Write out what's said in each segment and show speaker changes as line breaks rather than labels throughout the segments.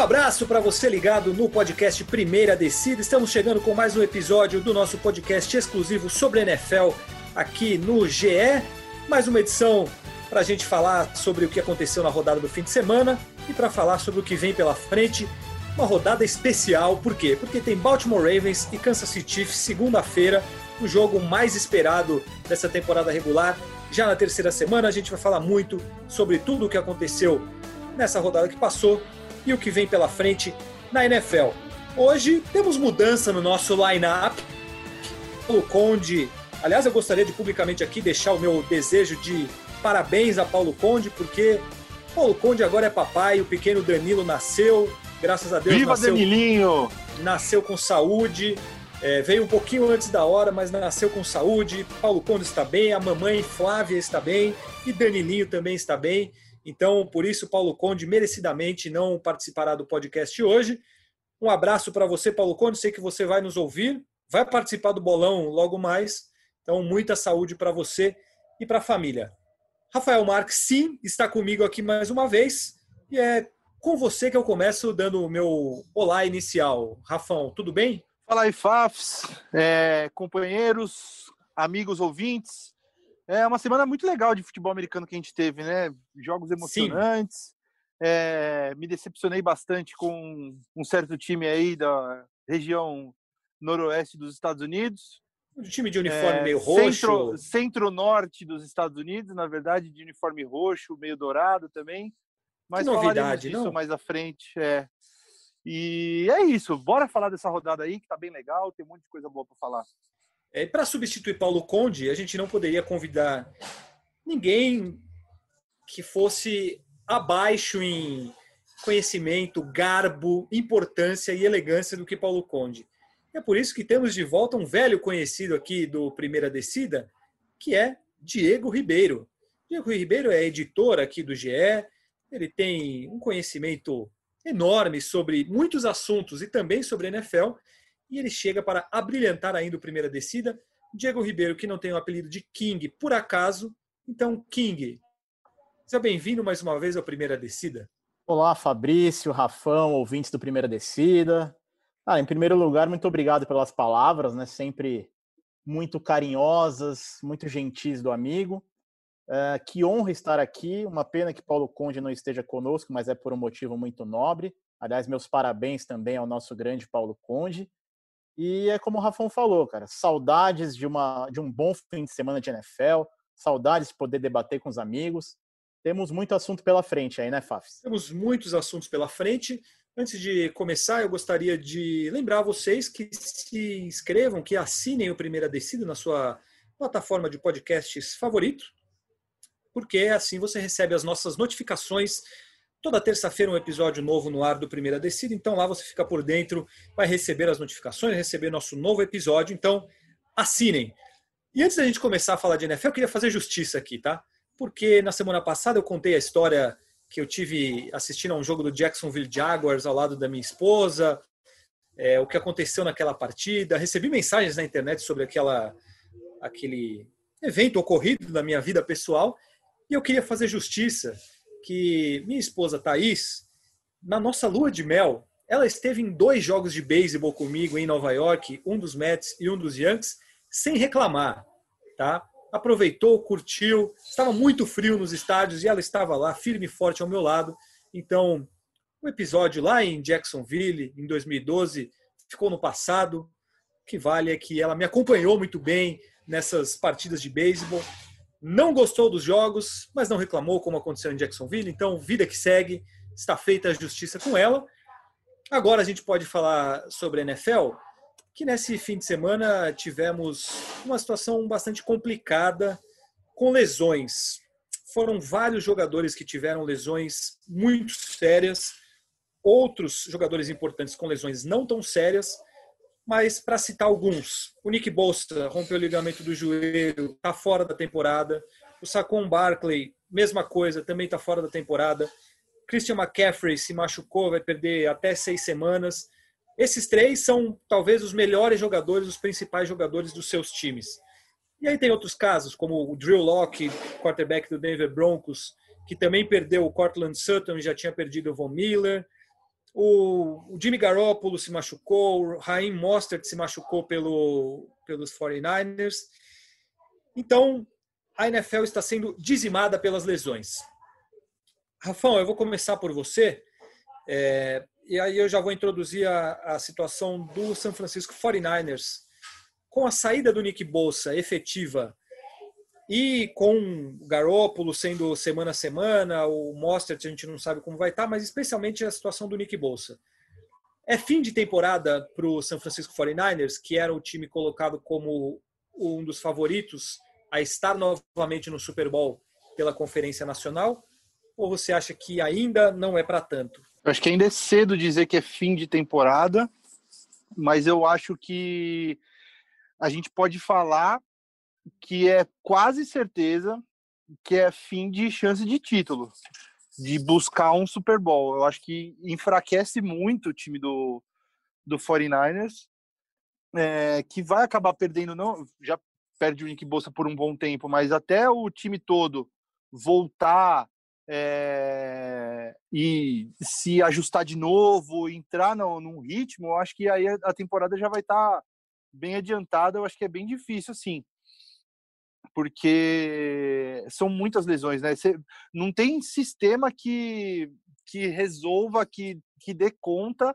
Um abraço para você ligado no podcast Primeira Descida. Estamos chegando com mais um episódio do nosso podcast exclusivo sobre NFL aqui no GE. Mais uma edição para a gente falar sobre o que aconteceu na rodada do fim de semana e para falar sobre o que vem pela frente. Uma rodada especial, por quê? Porque tem Baltimore Ravens e Kansas City segunda-feira, o jogo mais esperado dessa temporada regular. Já na terceira semana a gente vai falar muito sobre tudo o que aconteceu nessa rodada que passou e o que vem pela frente na NFL. Hoje temos mudança no nosso line-up. O Conde, aliás, eu gostaria de publicamente aqui deixar o meu desejo de parabéns a Paulo Conde, porque Paulo Conde agora é papai, o pequeno Danilo nasceu, graças a Deus.
Viva
nasceu,
Danilinho!
Nasceu com saúde, é, veio um pouquinho antes da hora, mas nasceu com saúde. Paulo Conde está bem, a mamãe Flávia está bem e Danilinho também está bem. Então, por isso, Paulo Conde merecidamente não participará do podcast hoje. Um abraço para você, Paulo Conde. Sei que você vai nos ouvir, vai participar do bolão logo mais. Então, muita saúde para você e para a família. Rafael Marques, sim, está comigo aqui mais uma vez. E é com você que eu começo dando o meu olá inicial. Rafão, tudo bem?
Fala aí, Fafs, é, companheiros, amigos ouvintes. É uma semana muito legal de futebol americano que a gente teve, né? Jogos emocionantes. É, me decepcionei bastante com um certo time aí da região noroeste dos Estados Unidos.
Um time de uniforme é, meio roxo.
Centro-norte dos Estados Unidos, na verdade, de uniforme roxo, meio dourado também. Mas
que novidade,
disso
não?
mais à frente. É. E é isso. Bora falar dessa rodada aí, que tá bem legal, tem um monte de coisa boa para falar.
É, para substituir Paulo Conde, a gente não poderia convidar ninguém que fosse abaixo em conhecimento, garbo, importância e elegância do que Paulo Conde. É por isso que temos de volta um velho conhecido aqui do Primeira Descida, que é Diego Ribeiro. Diego Ribeiro é editor aqui do GE, ele tem um conhecimento enorme sobre muitos assuntos e também sobre NFL, e ele chega para abrilhantar ainda o Primeira Descida. Diego Ribeiro, que não tem o apelido de King por acaso, então King, seja bem-vindo mais uma vez ao Primeira Descida.
Olá, Fabrício, Rafão, ouvintes do Primeira Descida. Ah, em primeiro lugar, muito obrigado pelas palavras, né? Sempre muito carinhosas, muito gentis do amigo. Uh, que honra estar aqui. Uma pena que Paulo Conde não esteja conosco, mas é por um motivo muito nobre. Aliás, meus parabéns também ao nosso grande Paulo Conde. E é como o Rafão falou, cara, saudades de, uma, de um bom fim de semana de NFL, saudades de poder debater com os amigos. Temos muito assunto pela frente aí, né, Fafs?
Temos muitos assuntos pela frente. Antes de começar, eu gostaria de lembrar vocês que se inscrevam, que assinem o Primeira Descida na sua plataforma de podcasts favorito, porque assim você recebe as nossas notificações. Toda terça-feira um episódio novo no ar do Primeira Descida, então lá você fica por dentro, vai receber as notificações, receber nosso novo episódio, então assinem. E antes da gente começar a falar de NFL, eu queria fazer justiça aqui, tá? Porque na semana passada eu contei a história que eu tive assistindo a um jogo do Jacksonville Jaguars ao lado da minha esposa, é, o que aconteceu naquela partida. Recebi mensagens na internet sobre aquela, aquele evento ocorrido na minha vida pessoal e eu queria fazer justiça que minha esposa Thaís, na nossa lua de mel, ela esteve em dois jogos de beisebol comigo em Nova York, um dos Mets e um dos Yankees, sem reclamar, tá? aproveitou, curtiu. Estava muito frio nos estádios e ela estava lá, firme e forte ao meu lado. Então, o episódio lá em Jacksonville, em 2012, ficou no passado. O que vale é que ela me acompanhou muito bem nessas partidas de beisebol. Não gostou dos jogos, mas não reclamou como aconteceu em Jacksonville. Então, vida que segue, está feita a justiça com ela. Agora a gente pode falar sobre a NFL que nesse fim de semana tivemos uma situação bastante complicada com lesões. Foram vários jogadores que tiveram lesões muito sérias, outros jogadores importantes com lesões não tão sérias, mas para citar alguns, o Nick Bosa rompeu o ligamento do joelho, está fora da temporada. O Saquon Barkley, mesma coisa, também está fora da temporada. Christian McCaffrey se machucou, vai perder até seis semanas. Esses três são talvez os melhores jogadores, os principais jogadores dos seus times. E aí tem outros casos, como o Drew Locke, quarterback do Denver Broncos, que também perdeu o Cortland Sutton e já tinha perdido o Von Miller. O, o Jimmy Garoppolo se machucou, o Raheem Mostert se machucou pelo, pelos 49ers. Então, a NFL está sendo dizimada pelas lesões. Rafão, eu vou começar por você. É, e aí eu já vou introduzir a, a situação do San Francisco 49ers. Com a saída do Nick Bolsa efetiva e com o Garópolo sendo semana a semana, o Mostert a gente não sabe como vai estar, mas especialmente a situação do Nick Bolsa. É fim de temporada para o San Francisco 49ers, que era o time colocado como um dos favoritos a estar novamente no Super Bowl pela Conferência Nacional? Ou você acha que ainda não é para tanto?
Acho que ainda é cedo dizer que é fim de temporada, mas eu acho que a gente pode falar que é quase certeza que é fim de chance de título, de buscar um Super Bowl. Eu acho que enfraquece muito o time do, do 49ers, é, que vai acabar perdendo, não, já perde o Nick Bolsa por um bom tempo, mas até o time todo voltar é, e se ajustar de novo, entrar no, num ritmo, eu acho que aí a temporada já vai estar tá bem adiantada. Eu acho que é bem difícil, assim porque são muitas lesões, né? Você, não tem sistema que, que resolva, que, que dê conta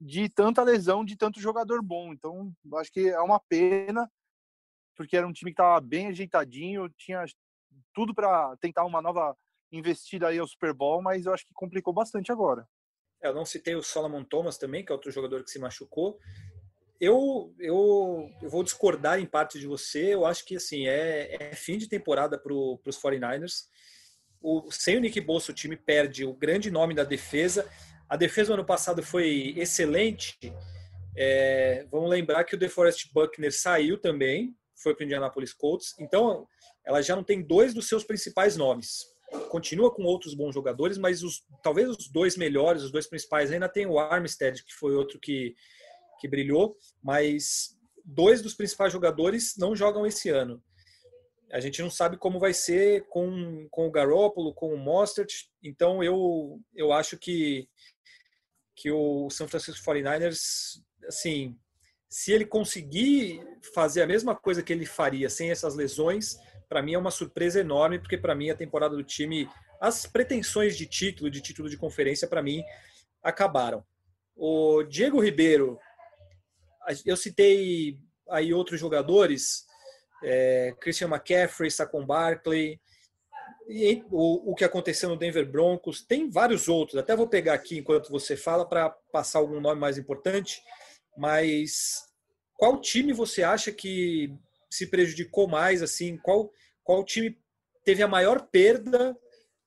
de tanta lesão, de tanto jogador bom. Então, acho que é uma pena, porque era um time que estava bem ajeitadinho, tinha tudo para tentar uma nova investida aí ao Super Bowl, mas eu acho que complicou bastante agora.
É, eu não citei o Solomon Thomas também, que é outro jogador que se machucou eu, eu, eu vou discordar em parte de você. Eu acho que assim é, é fim de temporada para os 49ers. O, sem o Nick Bolsa, o time perde o grande nome da defesa. A defesa ano passado foi excelente. É, vamos lembrar que o DeForest Buckner saiu também, foi para o Indianapolis Colts. Então, ela já não tem dois dos seus principais nomes. Continua com outros bons jogadores, mas os, talvez os dois melhores, os dois principais, ainda tem o Armstead, que foi outro que que brilhou, mas dois dos principais jogadores não jogam esse ano. A gente não sabe como vai ser com, com o Garoppolo, com o Mostert, então eu, eu acho que, que o San Francisco 49ers, assim, se ele conseguir fazer a mesma coisa que ele faria sem essas lesões, para mim é uma surpresa enorme, porque para mim a temporada do time, as pretensões de título, de título de conferência, para mim acabaram. O Diego Ribeiro eu citei aí outros jogadores, é, Christian McCaffrey, Saquon Barkley, e o, o que aconteceu no Denver Broncos, tem vários outros, até vou pegar aqui enquanto você fala para passar algum nome mais importante, mas qual time você acha que se prejudicou mais, assim, qual, qual time teve a maior perda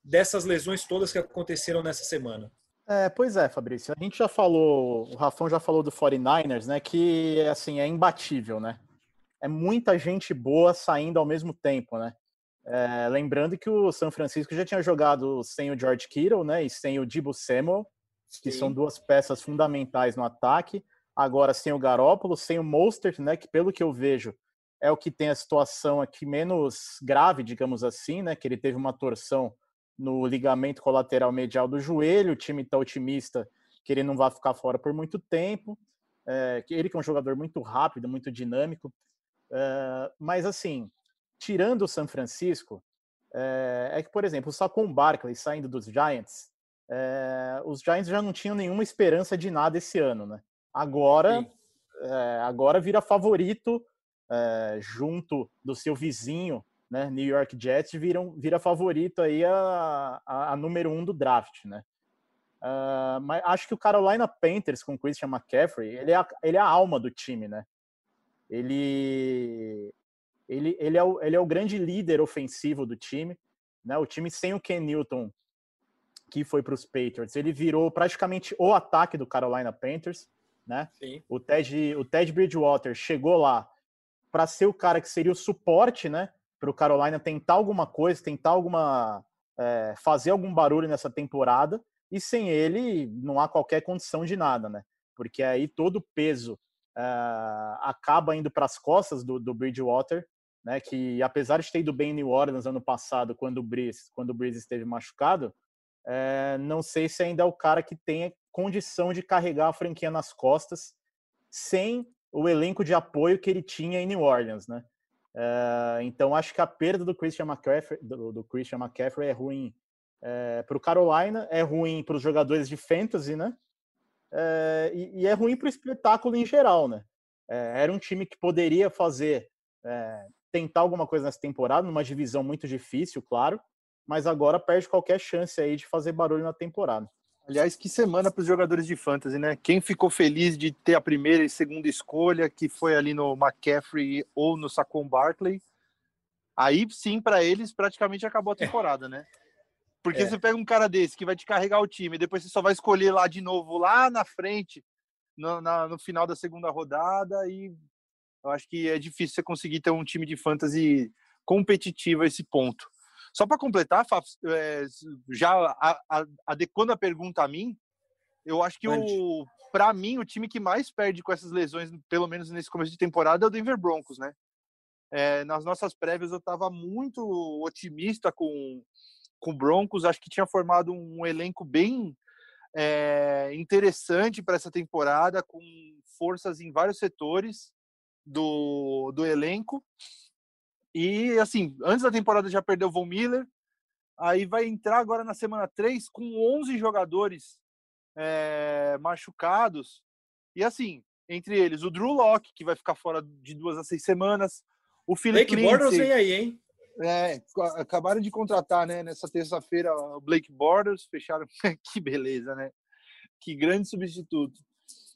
dessas lesões todas que aconteceram nessa semana?
É, pois é, Fabrício. A gente já falou, o Rafão já falou do 49ers, né? Que assim é imbatível, né? É muita gente boa saindo ao mesmo tempo, né? É, lembrando que o São Francisco já tinha jogado sem o George Kittle, né? E sem o Dibu Samuel, que Sim. são duas peças fundamentais no ataque. Agora sem o Garópolo, sem o Mostert, né? Que pelo que eu vejo é o que tem a situação aqui menos grave, digamos assim, né? Que ele teve uma torção no ligamento colateral medial do joelho. O time está otimista que ele não vai ficar fora por muito tempo. É, ele que é um jogador muito rápido, muito dinâmico. É, mas assim, tirando o San Francisco, é, é, que, por exemplo, só com o Barkley saindo dos Giants, é, os Giants já não tinham nenhuma esperança de nada esse ano, né? Agora, é, agora vira favorito é, junto do seu vizinho né, New York Jets viram, vira favorito aí a, a, a número um do draft, né? Uh, mas acho que o Carolina Panthers com Christian McCaffrey, ele é a, ele é a alma do time, né? Ele, ele, ele, é o, ele é o grande líder ofensivo do time, né? O time sem o Ken Newton, que foi para os Patriots, ele virou praticamente o ataque do Carolina Panthers, né? Sim. O Ted, o Ted Bridgewater chegou lá para ser o cara que seria o suporte, né? Para o Carolina tentar alguma coisa, tentar alguma é, fazer algum barulho nessa temporada. E sem ele não há qualquer condição de nada, né? Porque aí todo o peso é, acaba indo para as costas do, do Bridgewater, né? Que apesar de ter ido bem em New Orleans ano passado, quando o Breeze, quando o Breeze esteve machucado, é, não sei se ainda é o cara que tem condição de carregar a franquia nas costas sem o elenco de apoio que ele tinha em New Orleans, né? É, então acho que a perda do Christian McCaffrey, do, do Christian McCaffrey é ruim é, para o Carolina, é ruim para os jogadores de fantasy, né? É, e, e, é ruim para o espetáculo em geral, né? É, era um time que poderia fazer, tentar alguma coisa nessa temporada, numa divisão muito difícil, claro, mas agora perde qualquer chance aí de fazer barulho na temporada.
Aliás, que semana para os jogadores de fantasy, né? Quem ficou feliz de ter a primeira e segunda escolha, que foi ali no McCaffrey ou no Saquon Barkley, aí sim, para eles, praticamente acabou a é. temporada, é. né? Porque é. você pega um cara desse que vai te carregar o time, depois você só vai escolher lá de novo, lá na frente, no, na, no final da segunda rodada, e eu acho que é difícil você conseguir ter um time de fantasy competitivo a esse ponto. Só para completar, é, já adequando a pergunta a mim, eu acho que o para mim o time que mais perde com essas lesões, pelo menos nesse começo de temporada, é o Denver Broncos, né? É, nas nossas prévias eu estava muito otimista com com o Broncos, acho que tinha formado um elenco bem é, interessante para essa temporada, com forças em vários setores do, do elenco. E, assim, antes da temporada já perdeu o Von Miller, aí vai entrar agora na semana 3 com 11 jogadores é, machucados. E, assim, entre eles, o Drew Locke, que vai ficar fora de duas a seis semanas, o Philip
Blake Borders vem aí, hein?
É, acabaram de contratar, né, nessa terça-feira, o Blake Borders, fecharam. que beleza, né? Que grande substituto.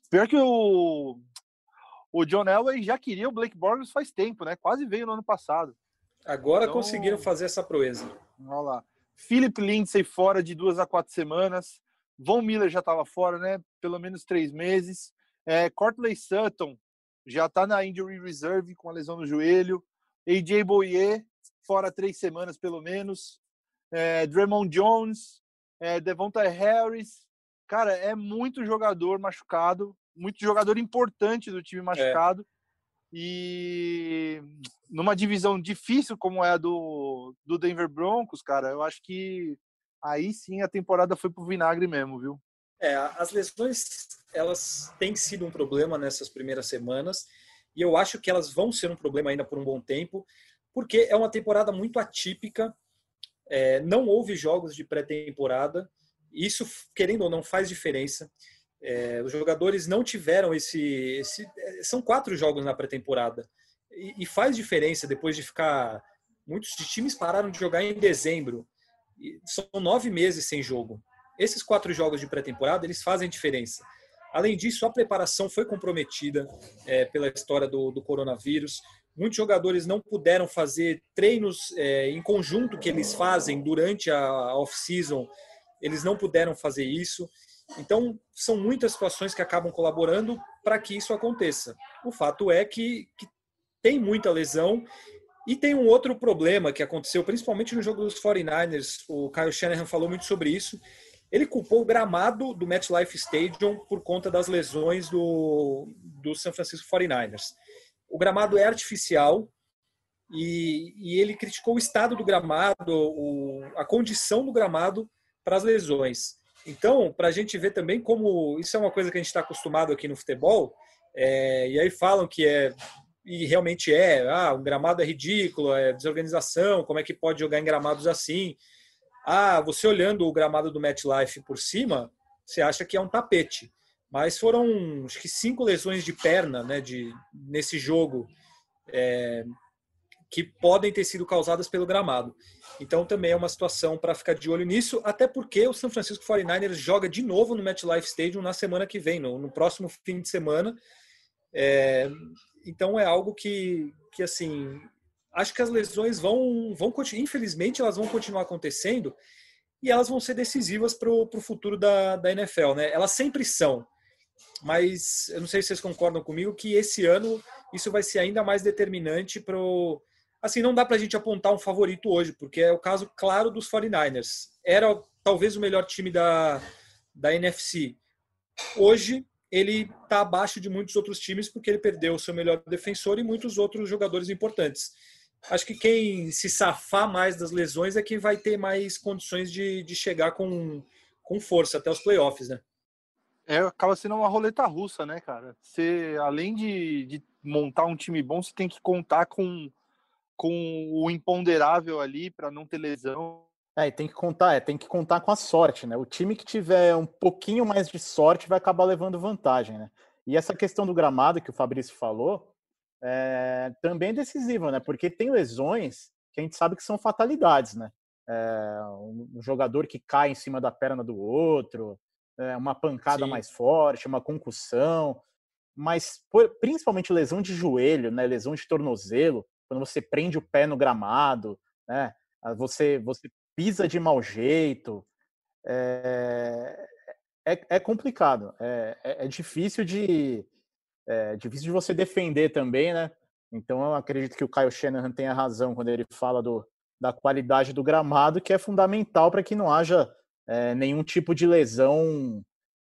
Pior que o o John Elway já queria o Blake Bortles faz tempo, né? Quase veio no ano passado.
Agora então, conseguiram fazer essa proeza.
Olha lá. Philip Lindsay fora de duas a quatro semanas. Von Miller já estava fora, né? Pelo menos três meses. É, Cortley Sutton já está na injury reserve com a lesão no joelho. AJ Boyer fora três semanas pelo menos. É, Draymond Jones, é, Devonta Harris. Cara, é muito jogador machucado muito jogador importante do time é. machucado. É. E numa divisão difícil como é a do, do Denver Broncos, cara, eu acho que aí sim a temporada foi pro vinagre mesmo, viu?
É, as lesões, elas têm sido um problema nessas primeiras semanas, e eu acho que elas vão ser um problema ainda por um bom tempo, porque é uma temporada muito atípica, é, não houve jogos de pré-temporada, isso, querendo ou não, faz diferença. É, os jogadores não tiveram esse, esse São quatro jogos na pré-temporada. E, e, faz diferença depois de ficar. Muitos times pararam de jogar em dezembro. são nove meses sem jogo. Esses quatro jogos de pré-temporada eles fazem diferença. Além disso, a preparação foi comprometida é, pela história do, do, coronavírus. Muitos jogadores não puderam fazer treinos é, em conjunto que eles fazem durante a off-season. Eles não puderam fazer isso. Então, são muitas situações que acabam colaborando para que isso aconteça. O fato é que, que, tem muita lesão e tem um outro problema que aconteceu, principalmente no jogo dos 49ers. O Kyle Shanahan falou muito sobre isso. Ele culpou o gramado do MetLife Stadium por conta das lesões do, do San Francisco 49ers. O gramado é artificial e, e ele criticou o estado do gramado, o, a condição do gramado para as lesões. Então, para a gente ver também como isso é uma coisa que a gente está acostumado aqui no futebol, é, e aí falam que é, e realmente é, ah, o gramado é ridículo, é desorganização, como é que pode jogar em gramados assim? Ah, você olhando o gramado do MetLife por cima, você acha que é um tapete. Mas foram, acho que cinco lesões de perna né, de, nesse jogo. É, que podem ter sido causadas pelo gramado. Então também é uma situação para ficar de olho nisso, até porque o San Francisco 49ers joga de novo no MetLife Stadium na semana que vem, no, no próximo fim de semana. É, então é algo que, que assim, acho que as lesões vão, vão infelizmente elas vão continuar acontecendo e elas vão ser decisivas para o futuro da, da NFL, né? Elas sempre são, mas eu não sei se vocês concordam comigo que esse ano isso vai ser ainda mais determinante para o assim, não dá para a gente apontar um favorito hoje, porque é o caso claro dos 49ers. Era talvez o melhor time da, da NFC. Hoje, ele está abaixo de muitos outros times porque ele perdeu o seu melhor defensor e muitos outros jogadores importantes. Acho que quem se safar mais das lesões é quem vai ter mais condições de, de chegar com, com força até os playoffs, né?
É, acaba sendo uma roleta russa, né, cara? Você, além de, de montar um time bom, você tem que contar com, com o imponderável ali para não ter lesão.
É, e tem que contar, é, tem que contar com a sorte, né? O time que tiver um pouquinho mais de sorte vai acabar levando vantagem, né? E essa questão do gramado que o Fabrício falou é, também é decisiva, né? Porque tem lesões que a gente sabe que são fatalidades, né? É, um jogador que cai em cima da perna do outro, é, uma pancada Sim. mais forte, uma concussão, mas por, principalmente lesão de joelho, né? Lesão de tornozelo, quando você prende o pé no gramado, né? Você, você pisa de mau jeito. É, é, é complicado. É, é, é, difícil de é difícil de você defender também, né? Então eu acredito que o Kyle Shanahan tenha razão quando ele fala do, da qualidade do gramado, que é fundamental para que não haja é, nenhum tipo de lesão,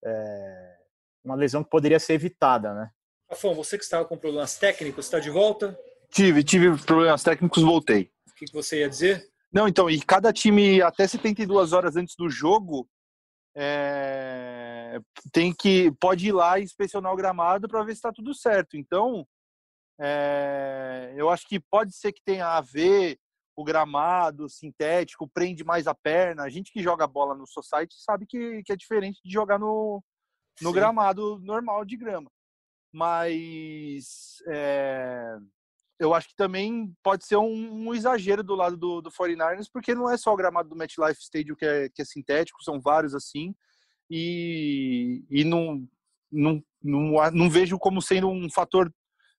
é, uma lesão que poderia ser evitada, né?
Rafão, você que estava com problemas técnicos, está de volta?
Tive, tive problemas técnicos, voltei.
O que, que você ia dizer?
Não, então, e cada time, até 72 horas antes do jogo, é, tem que pode ir lá e inspecionar o gramado para ver se está tudo certo. Então, é, eu acho que pode ser que tenha a ver o gramado sintético, prende mais a perna. A gente que joga bola no society sabe que, que é diferente de jogar no, no gramado normal de grama. Mas é, eu acho que também pode ser um, um, exagero do lado do, do 49ers, porque não é só o gramado do MetLife Stadium que é, que é sintético, são vários assim, e, e não, não, não, não vejo como sendo um fator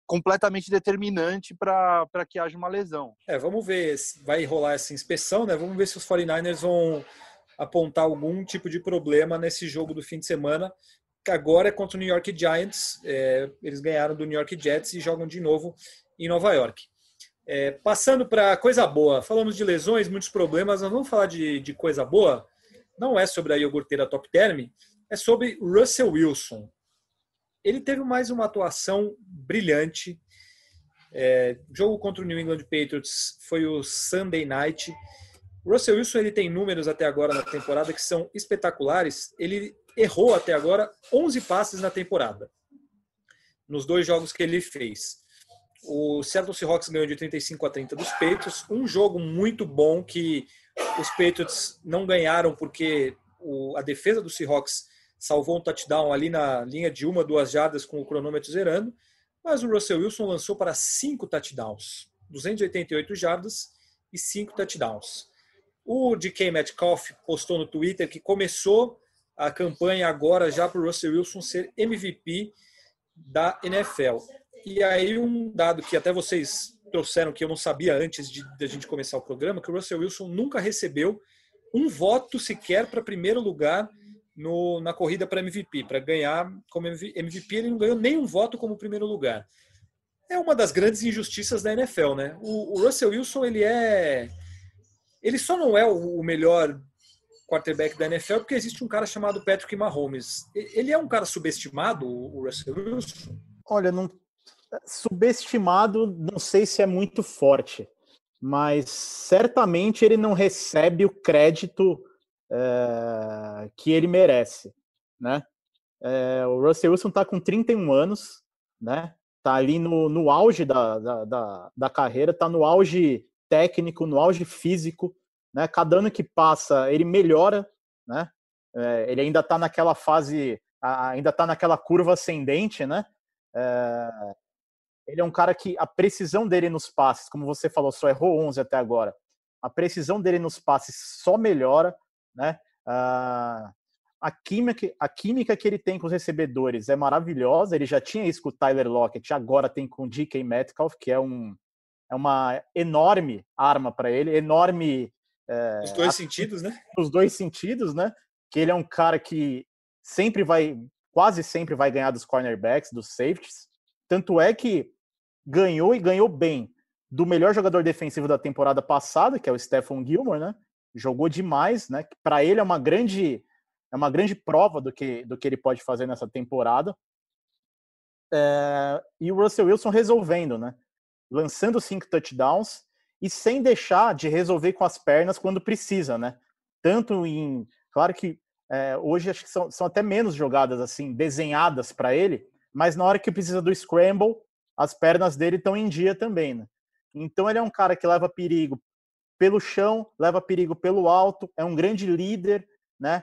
completamente determinante para que haja uma lesão.
É, vamos ver vai rolar essa inspeção, né? Vamos ver se os 49ers vão apontar algum tipo de problema nesse jogo do fim de semana, que agora é contra o New York Giants. É, eles ganharam do New York Jets e jogam de novo em Nova York. É, passando para coisa boa, falamos de lesões, muitos problemas, nós vamos falar de, de coisa boa. Não é sobre a iogurteira Top Term, é sobre Russell Wilson. Ele teve mais uma atuação brilhante. É, jogo contra o New England Patriots foi o Sunday Night. Russell Wilson ele tem números até agora na temporada que são espetaculares. Ele errou até agora 11 passes na temporada, nos dois jogos que ele fez. O Seattle Seahawks ganhou de 35 a 30 dos Patriots. Um jogo muito bom que os Patriots não ganharam porque o, a defesa do Seahawks salvou um touchdown ali na linha de uma, duas jardas com o cronômetro zerando. Mas o Russell Wilson lançou para cinco touchdowns, 288 jardas e cinco touchdowns. O DK Metcalf postou no Twitter que começou a campanha agora já para o Russell Wilson ser MVP da NFL. E aí um dado que até vocês trouxeram que eu não sabia antes de, de a gente começar o programa, que o Russell Wilson nunca recebeu um voto sequer para primeiro lugar no, na corrida para MVP, para ganhar como MVP, ele não ganhou nenhum voto como primeiro lugar. É uma das grandes injustiças da NFL, né? O, o Russell Wilson, ele é ele só não é o, o melhor quarterback da NFL porque existe um cara chamado Patrick Mahomes. Ele é um cara subestimado, o Russell Wilson?
Olha, não subestimado, não sei se é muito forte, mas certamente ele não recebe o crédito é, que ele merece, né? É, o Russell Wilson está com 31 anos, né? Tá ali no, no auge da, da, da, da carreira, tá no auge técnico, no auge físico, né? Cada ano que passa ele melhora, né? É, ele ainda está naquela fase, ainda está naquela curva ascendente, né? É, ele é um cara que a precisão dele nos passes, como você falou, só errou 11 até agora. A precisão dele nos passes só melhora, né? Uh, a química, a química que ele tem com os recebedores é maravilhosa. Ele já tinha isso com o Tyler Lockett, agora tem com o DK Metcalf, que é, um, é uma enorme arma para ele, enorme.
É, os dois a, sentidos, né?
Os dois sentidos, né? Que ele é um cara que sempre vai, quase sempre vai ganhar dos cornerbacks, dos safeties. Tanto é que ganhou e ganhou bem do melhor jogador defensivo da temporada passada, que é o Stephon Gilmore, né? Jogou demais, né? Para ele é uma grande é uma grande prova do que do que ele pode fazer nessa temporada. É, e o Russell Wilson resolvendo, né? Lançando cinco touchdowns e sem deixar de resolver com as pernas quando precisa, né? Tanto em. Claro que é, hoje acho que são, são até menos jogadas assim, desenhadas para ele, mas na hora que precisa do scramble, as pernas dele estão em dia também, né? Então ele é um cara que leva perigo pelo chão, leva perigo pelo alto, é um grande líder, né?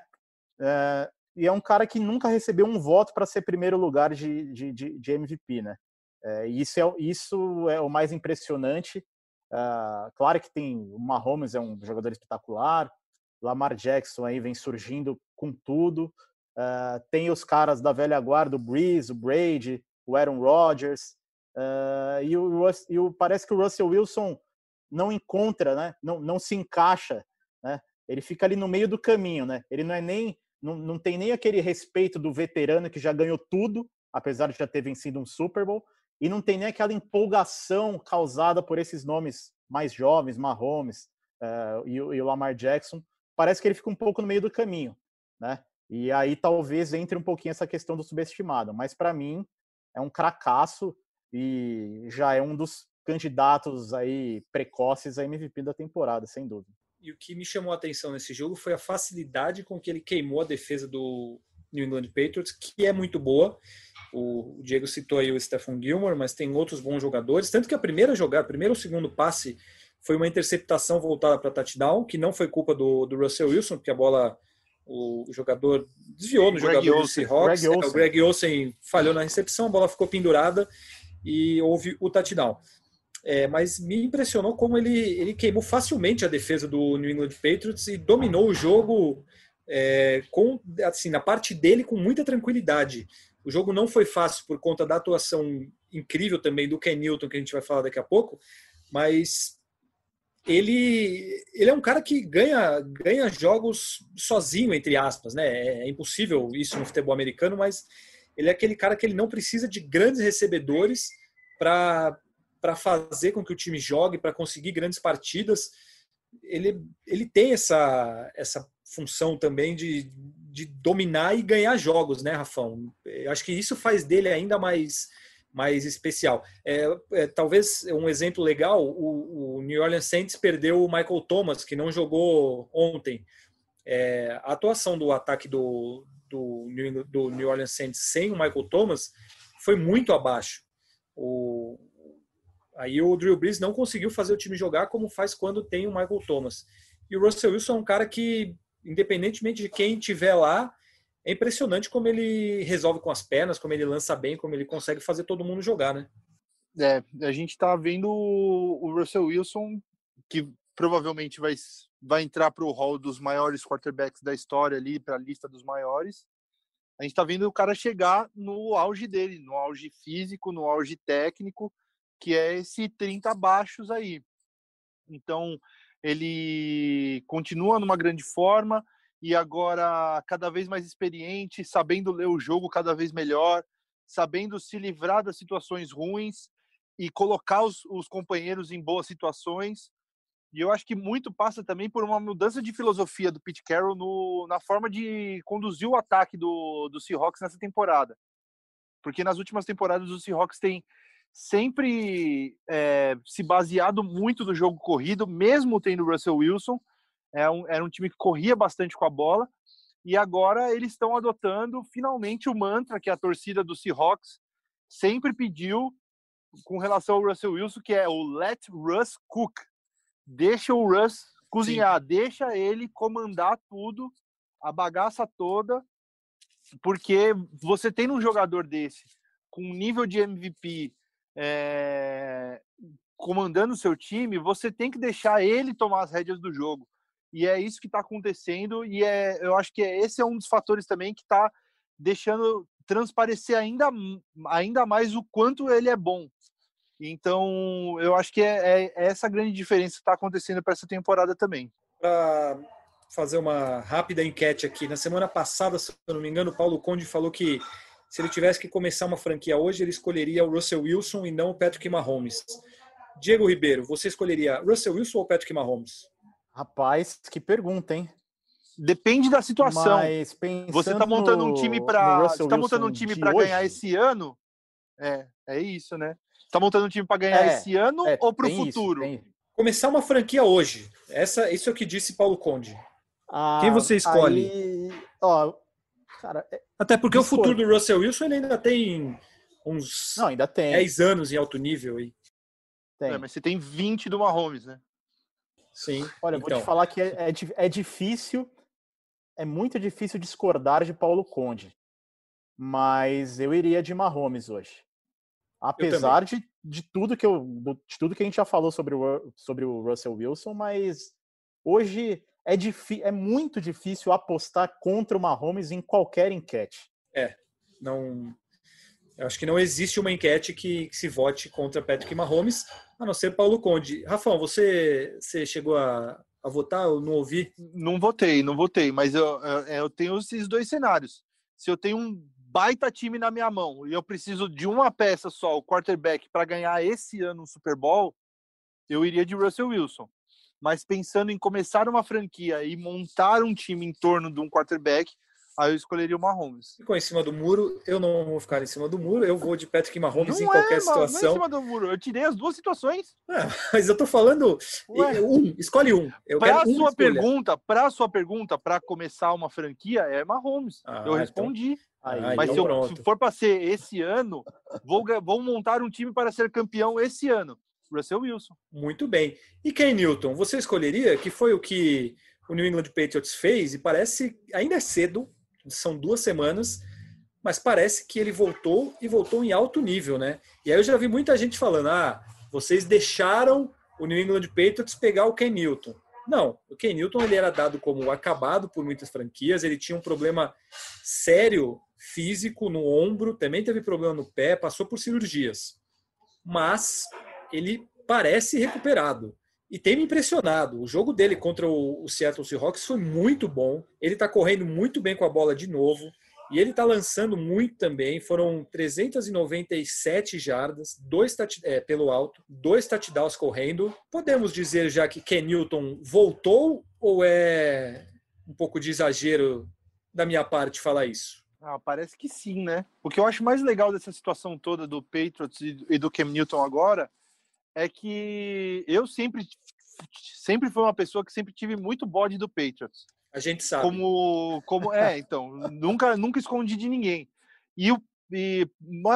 É, e é um cara que nunca recebeu um voto para ser primeiro lugar de, de, de, de MVP, né? É, isso, é, isso é o mais impressionante. Uh, claro que tem o Mahomes é um jogador espetacular, Lamar Jackson aí vem surgindo com tudo. Uh, tem os caras da velha guarda, o Breeze, o Brady, o Aaron Rodgers. Uh, e, o, e o, parece que o Russell Wilson não encontra, né? não, não se encaixa. Né? Ele fica ali no meio do caminho. Né? Ele não é nem não, não tem nem aquele respeito do veterano que já ganhou tudo, apesar de já ter vencido um Super Bowl, e não tem nem aquela empolgação causada por esses nomes mais jovens, Mahomes uh, e, e o Lamar Jackson. Parece que ele fica um pouco no meio do caminho, né? E aí talvez entre um pouquinho essa questão do subestimado, mas para mim é um cracaço e já é um dos candidatos aí precoces a MVP da temporada, sem dúvida.
E o que me chamou a atenção nesse jogo foi a facilidade com que ele queimou a defesa do New England Patriots, que é muito boa. O Diego citou aí o Stephen Gilmore, mas tem outros bons jogadores. Tanto que a primeira jogada, primeiro ou segundo passe, foi uma interceptação voltada para touchdown, que não foi culpa do, do Russell Wilson, porque a bola o jogador desviou no Greg jogador Olsen, do Seahawks. Greg Olsen. É, o Greg Olsen falhou na recepção, a bola ficou pendurada e houve o touchdown. É, mas me impressionou como ele, ele queimou facilmente a defesa do New England Patriots e dominou o jogo é, com assim na parte dele com muita tranquilidade. O jogo não foi fácil por conta da atuação incrível também do Ken Newton, que a gente vai falar daqui a pouco, mas ele, ele é um cara que ganha, ganha jogos sozinho, entre aspas. Né? É, é impossível isso no futebol americano, mas ele é aquele cara que ele não precisa de grandes recebedores para fazer com que o time jogue, para conseguir grandes partidas. Ele, ele tem essa, essa função também de, de dominar e ganhar jogos, né, Rafão? Eu acho que isso faz dele ainda mais, mais especial. É, é, talvez um exemplo legal: o, o, New Orleans Saints perdeu o Michael Thomas, que não jogou ontem. É, a atuação do ataque do, do, do New Orleans Saints sem o Michael Thomas foi muito abaixo. O, Aí o Drew Brees não conseguiu fazer o time jogar como faz quando tem o Michael Thomas. E o Russell Wilson é um cara que, independentemente de quem tiver lá, é impressionante como ele resolve com as pernas, como ele lança bem, como ele consegue fazer todo mundo jogar, né?
É, a gente está vendo o Russell Wilson, que provavelmente vai, vai entrar para o hall dos maiores quarterbacks da história ali, para a lista dos maiores. A gente está vendo o cara chegar no auge dele, no auge físico, no auge técnico, que é esse 30 baixos aí. Então, ele continua numa grande forma e agora cada vez mais experiente, sabendo ler o jogo cada vez melhor, sabendo se livrar das situações ruins e colocar os, os companheiros em boas situações. E eu acho que muito passa também por uma mudança de filosofia do Pete Carroll no, na forma de conduzir o ataque do, do Seahawks nessa temporada. Porque nas últimas temporadas o Seahawks tem sempre é, se baseado muito no jogo corrido, mesmo tendo Russell Wilson. É um, era um time que corria bastante com a bola. E agora eles estão adotando finalmente o mantra que a torcida do Seahawks sempre pediu com relação ao Russell Wilson, que é o Let Russ Cook. Deixa o Russ cozinhar, Sim. deixa ele comandar tudo, a bagaça toda, porque você tem um jogador desse com um nível de MVP, é, comandando o seu time, você tem que deixar ele tomar as rédeas do jogo. E é isso que está acontecendo, e é, eu acho que é, esse é um dos fatores também que está deixando transparecer ainda, ainda mais o quanto ele é bom. Então, eu acho que é, é, é essa grande diferença que está acontecendo para essa temporada também.
Para fazer uma rápida enquete aqui, na semana passada, se eu não me engano, o Paulo Conde falou que se ele tivesse que começar uma franquia hoje, ele escolheria o Russell Wilson e não o Patrick Mahomes. Diego Ribeiro, você escolheria Russell Wilson ou Patrick Mahomes?
Rapaz, que pergunta, hein?
Depende da situação. você está montando um time para, está montando um time para ganhar esse ano? É, é isso, né? Está montando um time para ganhar é, esse ano é, ou para o futuro?
Isso,
Começar uma franquia hoje. Essa, isso é o que disse Paulo Conde. Ah, Quem você escolhe? Aí, ó, cara, é, Até porque o futuro do Russell Wilson ele ainda tem uns
Não, ainda tem.
10 anos em alto nível. aí.
Tem. É, mas você tem 20 do Mahomes, né?
Sim.
Olha, então. vou te então. falar que é, é, é difícil, é muito difícil discordar de Paulo Conde. Mas eu iria de Mahomes hoje. Apesar de, de tudo que eu de tudo que a gente já falou sobre o, sobre o Russell Wilson, mas hoje é, é muito difícil apostar contra o Mahomes em qualquer enquete.
É, não. Eu acho que não existe uma enquete que, que, se vote contra Patrick Mahomes, a não ser Paulo Conde. Rafão, você, você chegou a, a votar? Eu não ouvi?
Não votei, não votei, mas eu, eu, eu tenho esses dois cenários. Se eu tenho um baita time na minha mão e eu preciso de uma peça só, o quarterback, para ganhar esse ano um Super Bowl, eu iria de Russell Wilson mas pensando em começar uma franquia e montar um time em torno de um quarterback, aí eu escolheria o Mahomes.
Ficou em cima do muro, eu não vou ficar em cima do muro, eu vou de Patrick Mahomes não em qualquer é, situação. Não é em
cima do muro, eu tirei as duas situações.
É, mas eu tô falando Ué. um, escolhe um.
Para sua um pergunta, para sua pergunta, para começar uma franquia é Mahomes. Ah, eu então respondi. Então... Aí, mas então se, eu, se, for para ser esse ano, vou, vou montar um time para ser campeão esse ano. Russell Wilson.
Muito bem. E Ken Newton, você escolheria, que foi o que o New England Patriots fez, e parece, ainda é cedo, são duas semanas, mas parece que ele voltou e voltou em alto nível, né? E aí eu já vi muita gente falando, ah, vocês deixaram o New England Patriots pegar o Ken Newton. Não, o Ken Newton ele era dado como acabado por muitas franquias, ele tinha um problema sério físico no ombro, também teve problema no pé, passou por cirurgias. Mas ele parece recuperado. E tem me impressionado. O jogo dele contra o, Seattle Seahawks foi muito bom. Ele está correndo muito bem com a bola de novo. E ele está lançando muito também. Foram 397 jardas, dois é, pelo alto, dois touchdowns correndo. Podemos dizer já que Ken Newton voltou ou é um pouco de exagero da minha parte falar isso?
Ah, parece que sim, né? O que eu acho mais legal dessa situação toda do Patriots e do Cam Newton agora é que eu sempre sempre fui uma pessoa que sempre tive muito bode do Patriots.
A gente sabe.
Como como é, então, nunca nunca escondi de ninguém. E e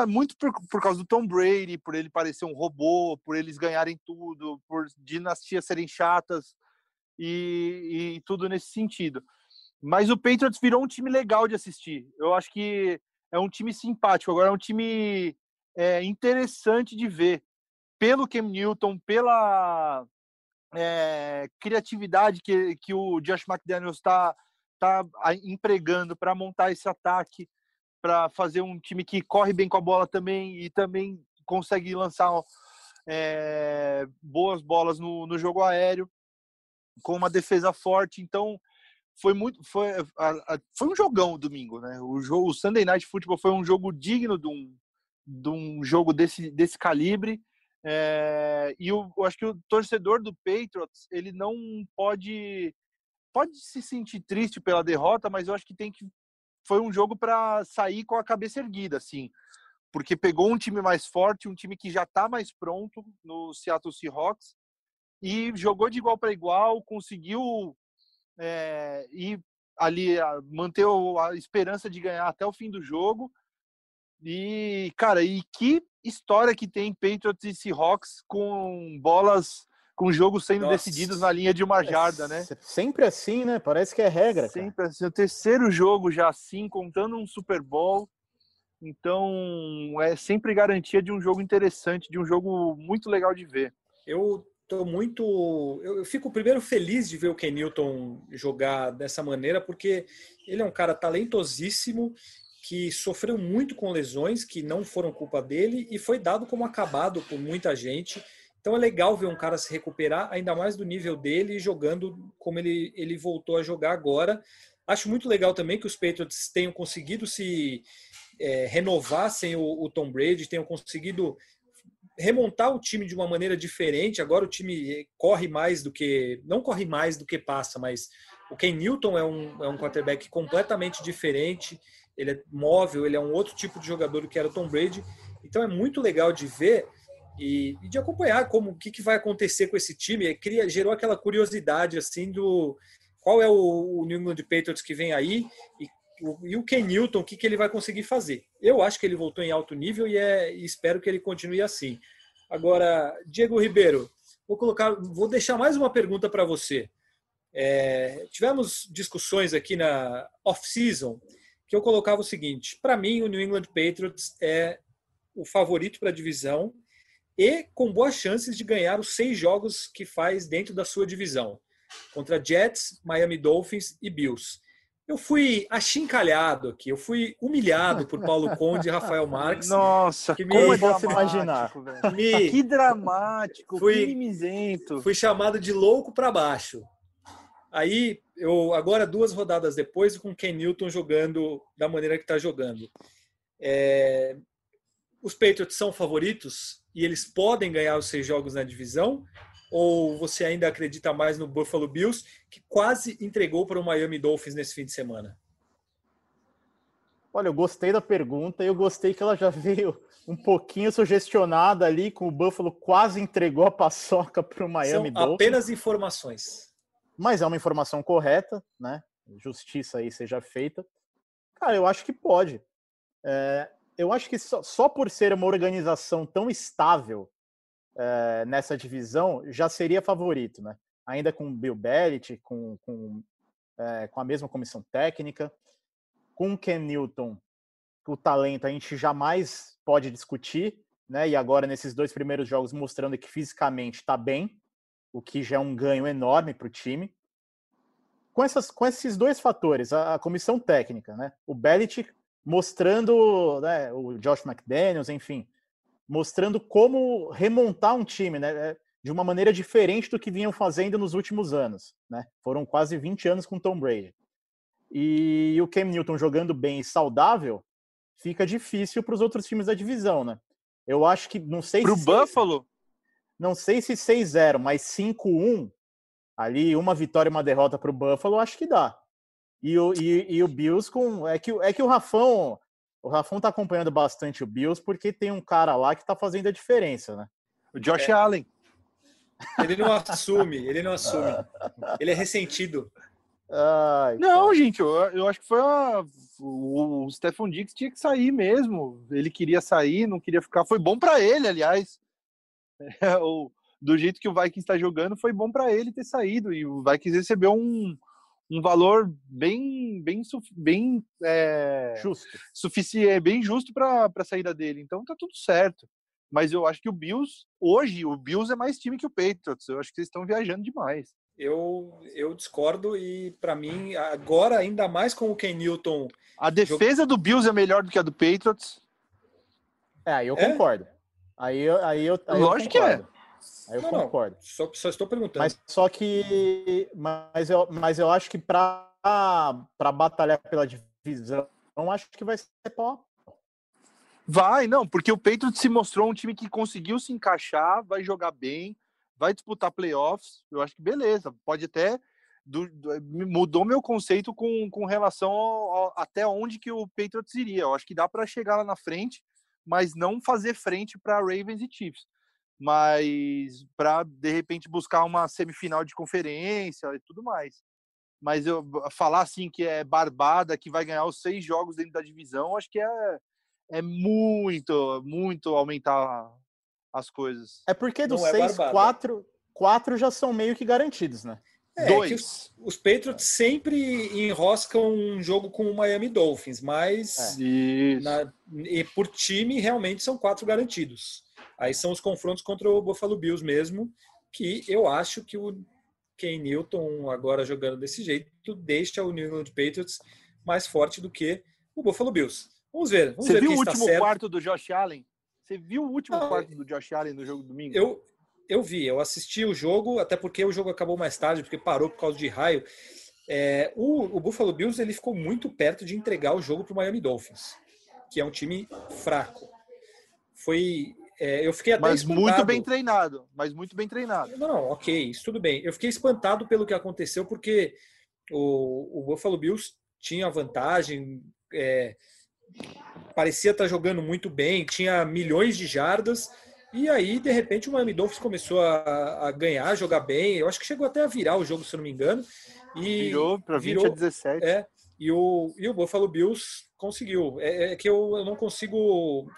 muito por, por causa do Tom Brady, por ele parecer um robô, por eles ganharem tudo, por dinastias serem chatas e, e tudo nesse sentido. Mas o Patriots virou um time legal de assistir. Eu acho que é um time simpático. Agora é um time é, interessante de ver pelo Cam Newton, pela é, criatividade que, que o Josh McDaniels está tá empregando para montar esse ataque, para fazer um time que corre bem com a bola também e também consegue lançar é, boas bolas no, no jogo aéreo, com uma defesa forte. Então, foi muito foi, a, a, foi um jogão domingo, né? O jogo o Sunday Night Football foi um jogo digno de um, de um jogo desse, desse calibre é, e eu, eu, acho que o torcedor do Patriots ele não pode pode se sentir triste pela derrota, mas eu acho que tem que foi um jogo para sair com a cabeça erguida, assim, porque pegou um time mais forte, um time que já está mais pronto no Seattle Seahawks e jogou de igual para igual, conseguiu é, ir ali manter a esperança de ganhar até o fim do jogo. E, cara, e que história que tem Patriots e Seahawks com bolas, com jogos sendo Nossa. decididos na linha de uma é jarda, né?
Sempre assim, né? Parece que é regra.
Sempre cara. assim. O terceiro jogo já assim, contando um Super Bowl. Então, é sempre garantia de um jogo interessante, de um jogo muito legal de ver.
Eu tô muito. Eu, fico primeiro feliz de ver o Ken Newton jogar dessa maneira, porque ele é um cara talentosíssimo que sofreu muito com lesões que não foram culpa dele e foi dado como acabado por muita gente. Então é legal ver um cara se recuperar, ainda mais do nível dele, jogando como ele, ele voltou a jogar agora. Acho muito legal também que os Patriots tenham conseguido se é, renovar sem o, o Tom Brady, tenham conseguido remontar o time de uma maneira diferente. Agora o time corre mais do que. Não corre mais do que passa, mas o Ken Newton é um, é um quarterback completamente diferente ele é móvel, ele é um outro tipo de jogador do que era o Tom Brady. Então é muito legal de ver e, e de acompanhar como o que, que, vai acontecer com esse time. Cria, gerou aquela curiosidade assim do qual é o, o New England Patriots que vem aí e o, e o Ken Newton, o que, que ele vai conseguir fazer. Eu acho que ele voltou em alto nível e, é, e espero que ele continue assim. Agora, Diego Ribeiro, vou colocar, vou deixar mais uma pergunta para você. É, tivemos discussões aqui na off-season que eu colocava o seguinte: para mim, o New England Patriots é o favorito para a divisão e com boas chances de ganhar os seis jogos que faz dentro da sua divisão contra Jets, Miami Dolphins e Bills. Eu fui achincalhado aqui, eu fui humilhado por Paulo Conde e Rafael Marques.
Nossa, que me, como é posso imaginar? Me, que dramático, fui, que mimizento.
Fui chamado de louco para baixo. Aí, eu agora duas rodadas depois, com o Ken Newton jogando da maneira que está jogando. É, os Patriots são favoritos e eles podem ganhar os seis jogos na divisão? Ou você ainda acredita mais no Buffalo Bills, que quase entregou para o Miami Dolphins nesse fim de semana?
Olha, eu gostei da pergunta e eu gostei que ela já veio um pouquinho sugestionada ali, com o Buffalo quase entregou a paçoca para o Miami São Dolphins.
apenas informações.
Mas é uma informação correta, né? Justiça aí seja feita. Cara, eu acho que pode. É, eu acho que só, só por ser uma organização tão estável é, nessa divisão já seria favorito, né? Ainda com Bill Belichick, com, com, é, com a mesma comissão técnica, com Ken Newton, o talento a gente jamais pode discutir, né? E agora nesses dois primeiros jogos mostrando que fisicamente está bem, o que já é um ganho enorme para o time. Com, essas, com esses dois fatores, a, a comissão técnica, né? O Belichick mostrando né, o Josh McDaniels, enfim, mostrando como remontar um time, né? É, de uma maneira diferente do que vinham fazendo nos últimos anos, né? Foram quase 20 anos com Tom Brady. E o Cam Newton jogando bem e saudável, fica difícil para os outros times da divisão, né? Eu acho que não sei
Pro se Buffalo,
não sei se 6-0, mas 5-1 ali, uma vitória e uma derrota para o Buffalo, acho que dá. E o, e, e o Bills com é que é que o Rafão o Rafão tá acompanhando bastante o Bills porque tem um cara lá que tá fazendo a diferença, né?
O Josh é. Allen.
Ele não assume, ele não assume. Ele é ressentido.
Ai, não, gente, eu, eu, acho que foi a, o, o Stefan Dix tinha que sair mesmo. Ele queria sair, não queria ficar. Foi bom para ele, aliás. É, o, do jeito que o Vikings está jogando, foi bom para ele ter saído. E o Vikings recebeu um, um valor bem bem bem é,
justo.
suficiente é, bem justo para a saída dele. Então tá tudo certo. Mas eu acho que o Bills hoje o Bills é mais time que o Patriots. Eu acho que eles estão viajando demais.
Eu eu discordo e para mim agora ainda mais com o Ken Newton
a defesa do Bills é melhor do que a do Patriots.
É eu é? Aí aí eu aí
lógico
eu
que é
Aí eu não, concordo. Não,
só, só estou perguntando.
Mas só que. Mas eu, mas eu acho que para batalhar pela divisão, não acho que vai ser pó.
Vai, não, porque o Patriots se mostrou um time que conseguiu se encaixar, vai jogar bem, vai disputar playoffs. Eu acho que beleza, pode até. Do, do, mudou meu conceito com, com relação ao, ao, até onde que o Patriots iria. Eu acho que dá para chegar lá na frente, mas não fazer frente para Ravens e Chiefs mas para de repente buscar uma semifinal de conferência e tudo mais. Mas eu falar assim que é barbada, que vai ganhar os seis jogos dentro da divisão, acho que é, é muito, muito aumentar as coisas.
É porque dos Não é seis, é quatro, quatro já são meio que garantidos, né?
É, Dois. Os, os, Patriots sempre enroscam um jogo com o Miami Dolphins, mas
é.
na, e por time realmente são quatro garantidos. Aí são os confrontos contra o Buffalo Bills mesmo, que eu acho que o Ken Newton, agora jogando desse jeito, deixa o New England Patriots mais forte do que o Buffalo Bills. Vamos ver. Vamos
Você
ver
viu o último quarto do Josh Allen? Você viu o último ah, quarto do Josh Allen no jogo domingo?
Eu, eu vi, eu assisti o jogo, até porque o jogo acabou mais tarde, porque parou por causa de raio. É, o, o, Buffalo Bills ele ficou muito perto de entregar o jogo para o Miami Dolphins, que é um time fraco. Foi é, eu fiquei até
Mas
espantado.
muito bem treinado. Mas muito bem treinado.
Não, não, ok, isso tudo bem. Eu fiquei espantado pelo que aconteceu, porque o, o Buffalo Bills tinha vantagem, é, parecia estar jogando muito bem, tinha milhões de jardas, E aí, de repente, o Miami Dolphins começou a, a ganhar, jogar bem. Eu acho que chegou até a virar o jogo, se eu não me engano.
E virou para 20 a 17.
É, e o, e o Buffalo Bills conseguiu. É, é que eu, eu não consigo.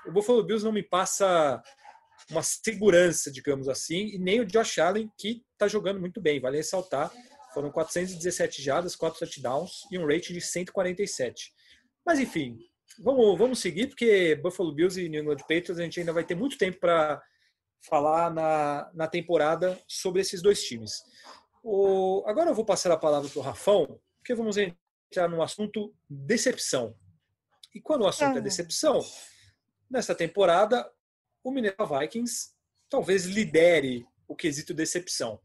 O Buffalo Bills não me passa uma segurança, digamos assim, e nem o Josh Allen, que está jogando muito bem. Vale ressaltar, foram 417 jadas, 4 touchdowns e um rating de 147. Mas enfim, vamos, vamos seguir, porque Buffalo Bills e New England Patriots a gente ainda vai ter muito tempo para falar na, na temporada sobre esses dois times. O, agora eu vou passar a palavra para o Rafão, porque vamos entrar no assunto decepção. E quando o assunto é decepção, nessa temporada o Minnesota Vikings talvez lidere o quesito decepção.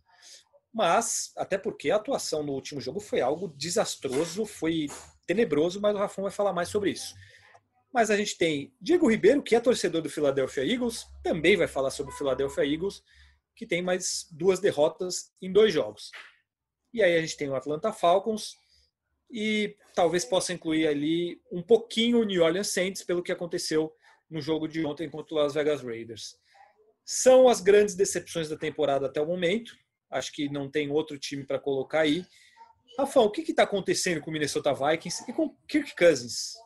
Mas, até porque a atuação no último jogo foi algo desastroso, foi tenebroso, mas o Rafão vai falar mais sobre isso. Mas a gente tem Diego Ribeiro, que é torcedor do Philadelphia Eagles, também vai falar sobre o Philadelphia Eagles, que tem mais duas derrotas em dois jogos. E aí a gente tem o Atlanta Falcons e talvez possa incluir ali um pouquinho o New Orleans Saints pelo que aconteceu no jogo de ontem contra o Las Vegas Raiders. São as grandes decepções da temporada até o momento. Acho que não tem outro time para colocar aí. Rafael, o que está acontecendo com o Minnesota Vikings e com Kirk Cousins?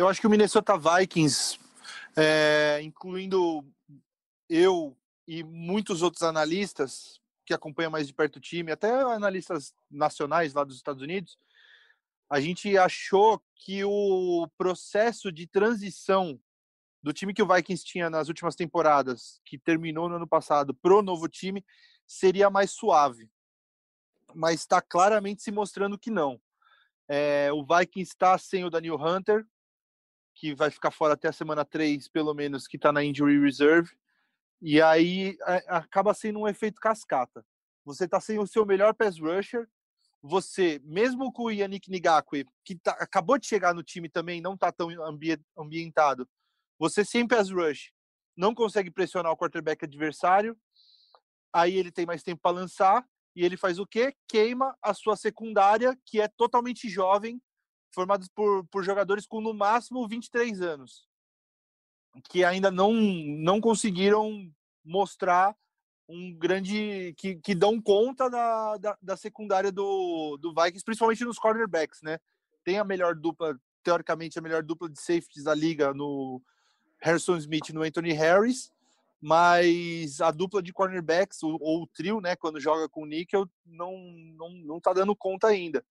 Eu acho que o Minnesota Vikings, é, incluindo eu e muitos outros analistas que acompanham mais de perto o time, até analistas nacionais lá dos Estados Unidos, a gente achou que o processo de transição do time que o Vikings tinha nas últimas temporadas, que terminou no ano passado, pro novo time, seria mais suave. Mas está claramente se mostrando que não. É, o Vikings está sem o Daniel Hunter, que vai ficar fora até a semana 3, pelo menos, que está na Injury Reserve. E aí é, acaba sendo um efeito cascata. Você está sem o seu melhor pass rusher, você, mesmo com o Yannick Ngakwe, que tá, acabou de chegar no time também, não está tão ambientado, você sempre as rush, não consegue pressionar o quarterback adversário, aí ele tem mais tempo para lançar e ele faz o quê? Queima a sua secundária, que é totalmente jovem, formada por, por jogadores com no máximo 23 anos, que ainda não, não conseguiram mostrar um grande que, que dão conta da, da, da, secundária do, do Vikings, principalmente nos cornerbacks, né? Tem a melhor dupla, teoricamente a melhor dupla de safeties da liga no Harrison Smith no Anthony Harris, mas a dupla de cornerbacks, ou, ou o trio, né, quando joga com o Nickel, não, não, não tá dando conta ainda.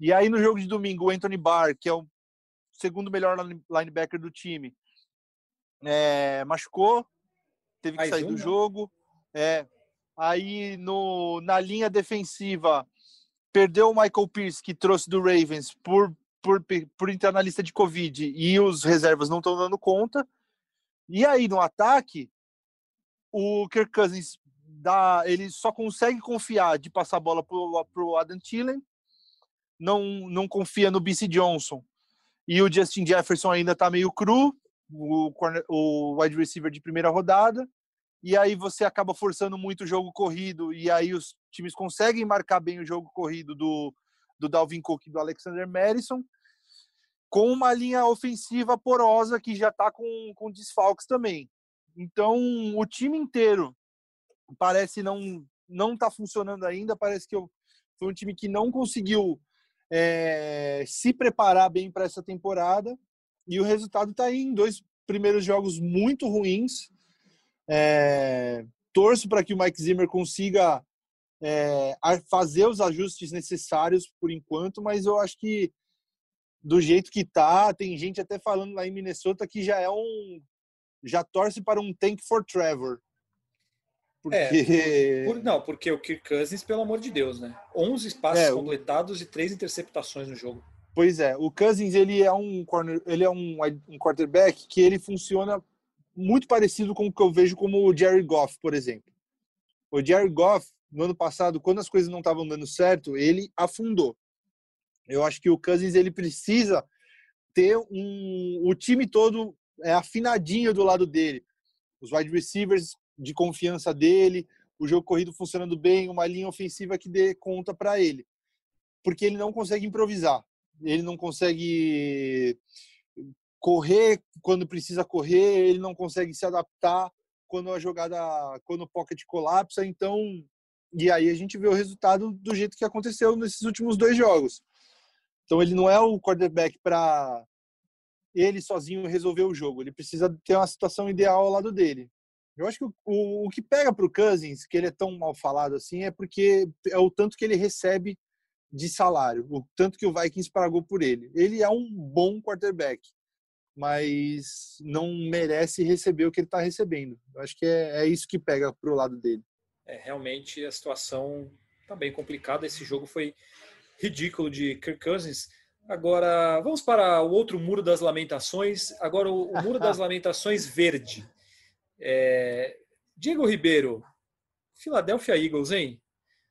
E aí no jogo de domingo, o Anthony Barr, que é o segundo melhor linebacker do time, é, machucou, teve que Mais sair um, do né? jogo. É, aí no, na linha defensiva, perdeu o Michael Pierce, que trouxe do Ravens, por por, por entrar na lista de Covid e os reservas não estão dando conta. E aí, no ataque, o Kirk Cousins dá, ele só consegue confiar de passar a bola para o Adam Thielen, não, não confia no BC Johnson. E o Justin Jefferson ainda está meio cru, o, o wide receiver de primeira rodada. E aí você acaba forçando muito o jogo corrido, e aí os times conseguem marcar bem o jogo corrido do, do Dalvin Cook e do Alexander Madison com uma linha ofensiva porosa que já está com, com desfalques também. Então, o time inteiro parece não não está funcionando ainda. Parece que eu, foi um time que não conseguiu é, se preparar bem para essa temporada. E o resultado está aí em dois primeiros jogos muito ruins. É, torço para que o Mike Zimmer consiga é, fazer os ajustes necessários por enquanto, mas eu acho que do jeito que tá, tem gente até falando lá em Minnesota que já é um já torce para um tank for Trevor.
Porque... É, por, não, porque o Kirk Cousins, pelo amor de Deus, né? 11 passos é, completados e três interceptações no jogo.
Pois é, o Cousins ele é um corner, ele é um, um quarterback que ele funciona muito parecido com o que eu vejo como o Jerry Goff, por exemplo. O Jerry Goff, no ano passado, quando as coisas não estavam dando certo, ele afundou. Eu acho que o Cousins ele precisa ter um, o time todo é, afinadinho do lado dele. Os wide receivers de confiança dele, o jogo corrido funcionando bem, uma linha ofensiva que dê conta para ele. Porque ele não consegue improvisar. Ele não consegue correr quando precisa correr, ele não consegue se adaptar quando a jogada, quando o pocket colapsa, então e aí a gente vê o resultado do jeito que aconteceu nesses últimos dois jogos. Então ele não é o quarterback para ele sozinho resolver o jogo. Ele precisa ter uma situação ideal ao lado dele. Eu acho que o, o, que pega para o Cousins, que ele é tão mal falado assim, é porque é o tanto que ele recebe de salário, o tanto que o Vikings pagou por ele. Ele é um bom quarterback, mas não merece receber o que ele está recebendo. Eu acho que é, é isso que pega para o lado dele.
É, realmente a situação está bem complicada. Esse jogo foi ridículo de Kirk Cousins. Agora, vamos para o outro Muro das Lamentações. Agora, o, o Muro das Lamentações verde. É, Diego Ribeiro, Philadelphia Eagles, hein?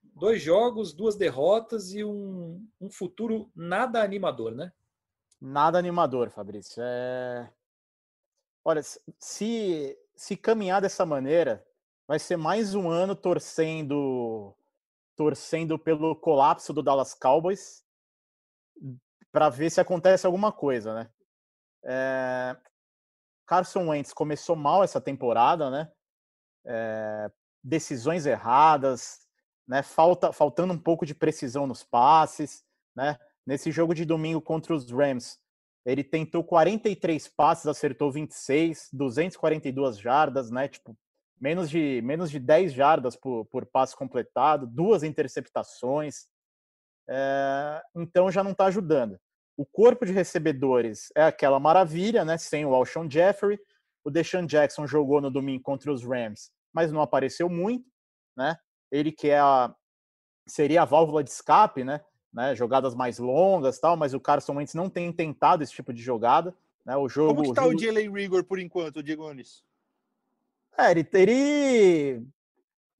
Dois jogos, duas derrotas e um, um futuro nada animador, né?
Nada animador, Fabrício. É... Olha, se, se caminhar dessa maneira, vai ser mais um ano torcendo torcendo pelo colapso do Dallas Cowboys para ver se acontece alguma coisa, né? É... Carson Wentz começou mal essa temporada, né? É... Decisões erradas, né? Falta, faltando um pouco de precisão nos passes, né? Nesse jogo de domingo contra os Rams, ele tentou 43 passes, acertou 26, 242 jardas, né? Tipo, menos de, menos de 10 jardas por, por passe completado, duas interceptações. É, então já não está ajudando. O corpo de recebedores é aquela maravilha, né? Sem o Alshon Jeffrey. O Deshaun Jackson jogou no domingo contra os Rams, mas não apareceu muito, né? Ele que é a, seria a válvula de escape, né? né? Jogadas mais longas, tal, mas o Carson Wentz não tem tentado esse tipo de jogada. Né? O jogo.
Como que tá o Jalen Rigor por enquanto, Diego Nunes?
É, ele, ele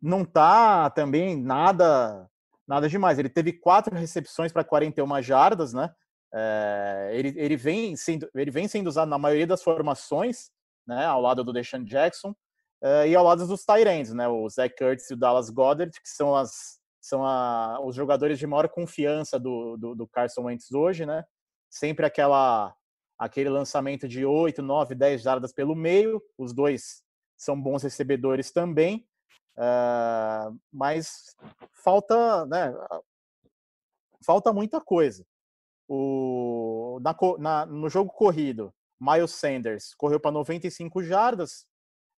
não tá também nada nada demais. Ele teve quatro recepções para 41 jardas, né? É, ele, ele, vem sendo, ele vem sendo usado na maioria das formações, né? Ao lado do Deshaun Jackson é, e ao lado dos Tyrants, né? O Zach Kurtz e o Dallas Goddard, que são as são a, os jogadores de maior confiança do, do, do Carson Wentz hoje, né? Sempre aquela aquele lançamento de 8, 9, 10 jardas pelo meio, os dois são bons recebedores também, uh, mas falta, né, falta muita coisa. O, na, na, no jogo corrido, Miles Sanders correu para 95 jardas.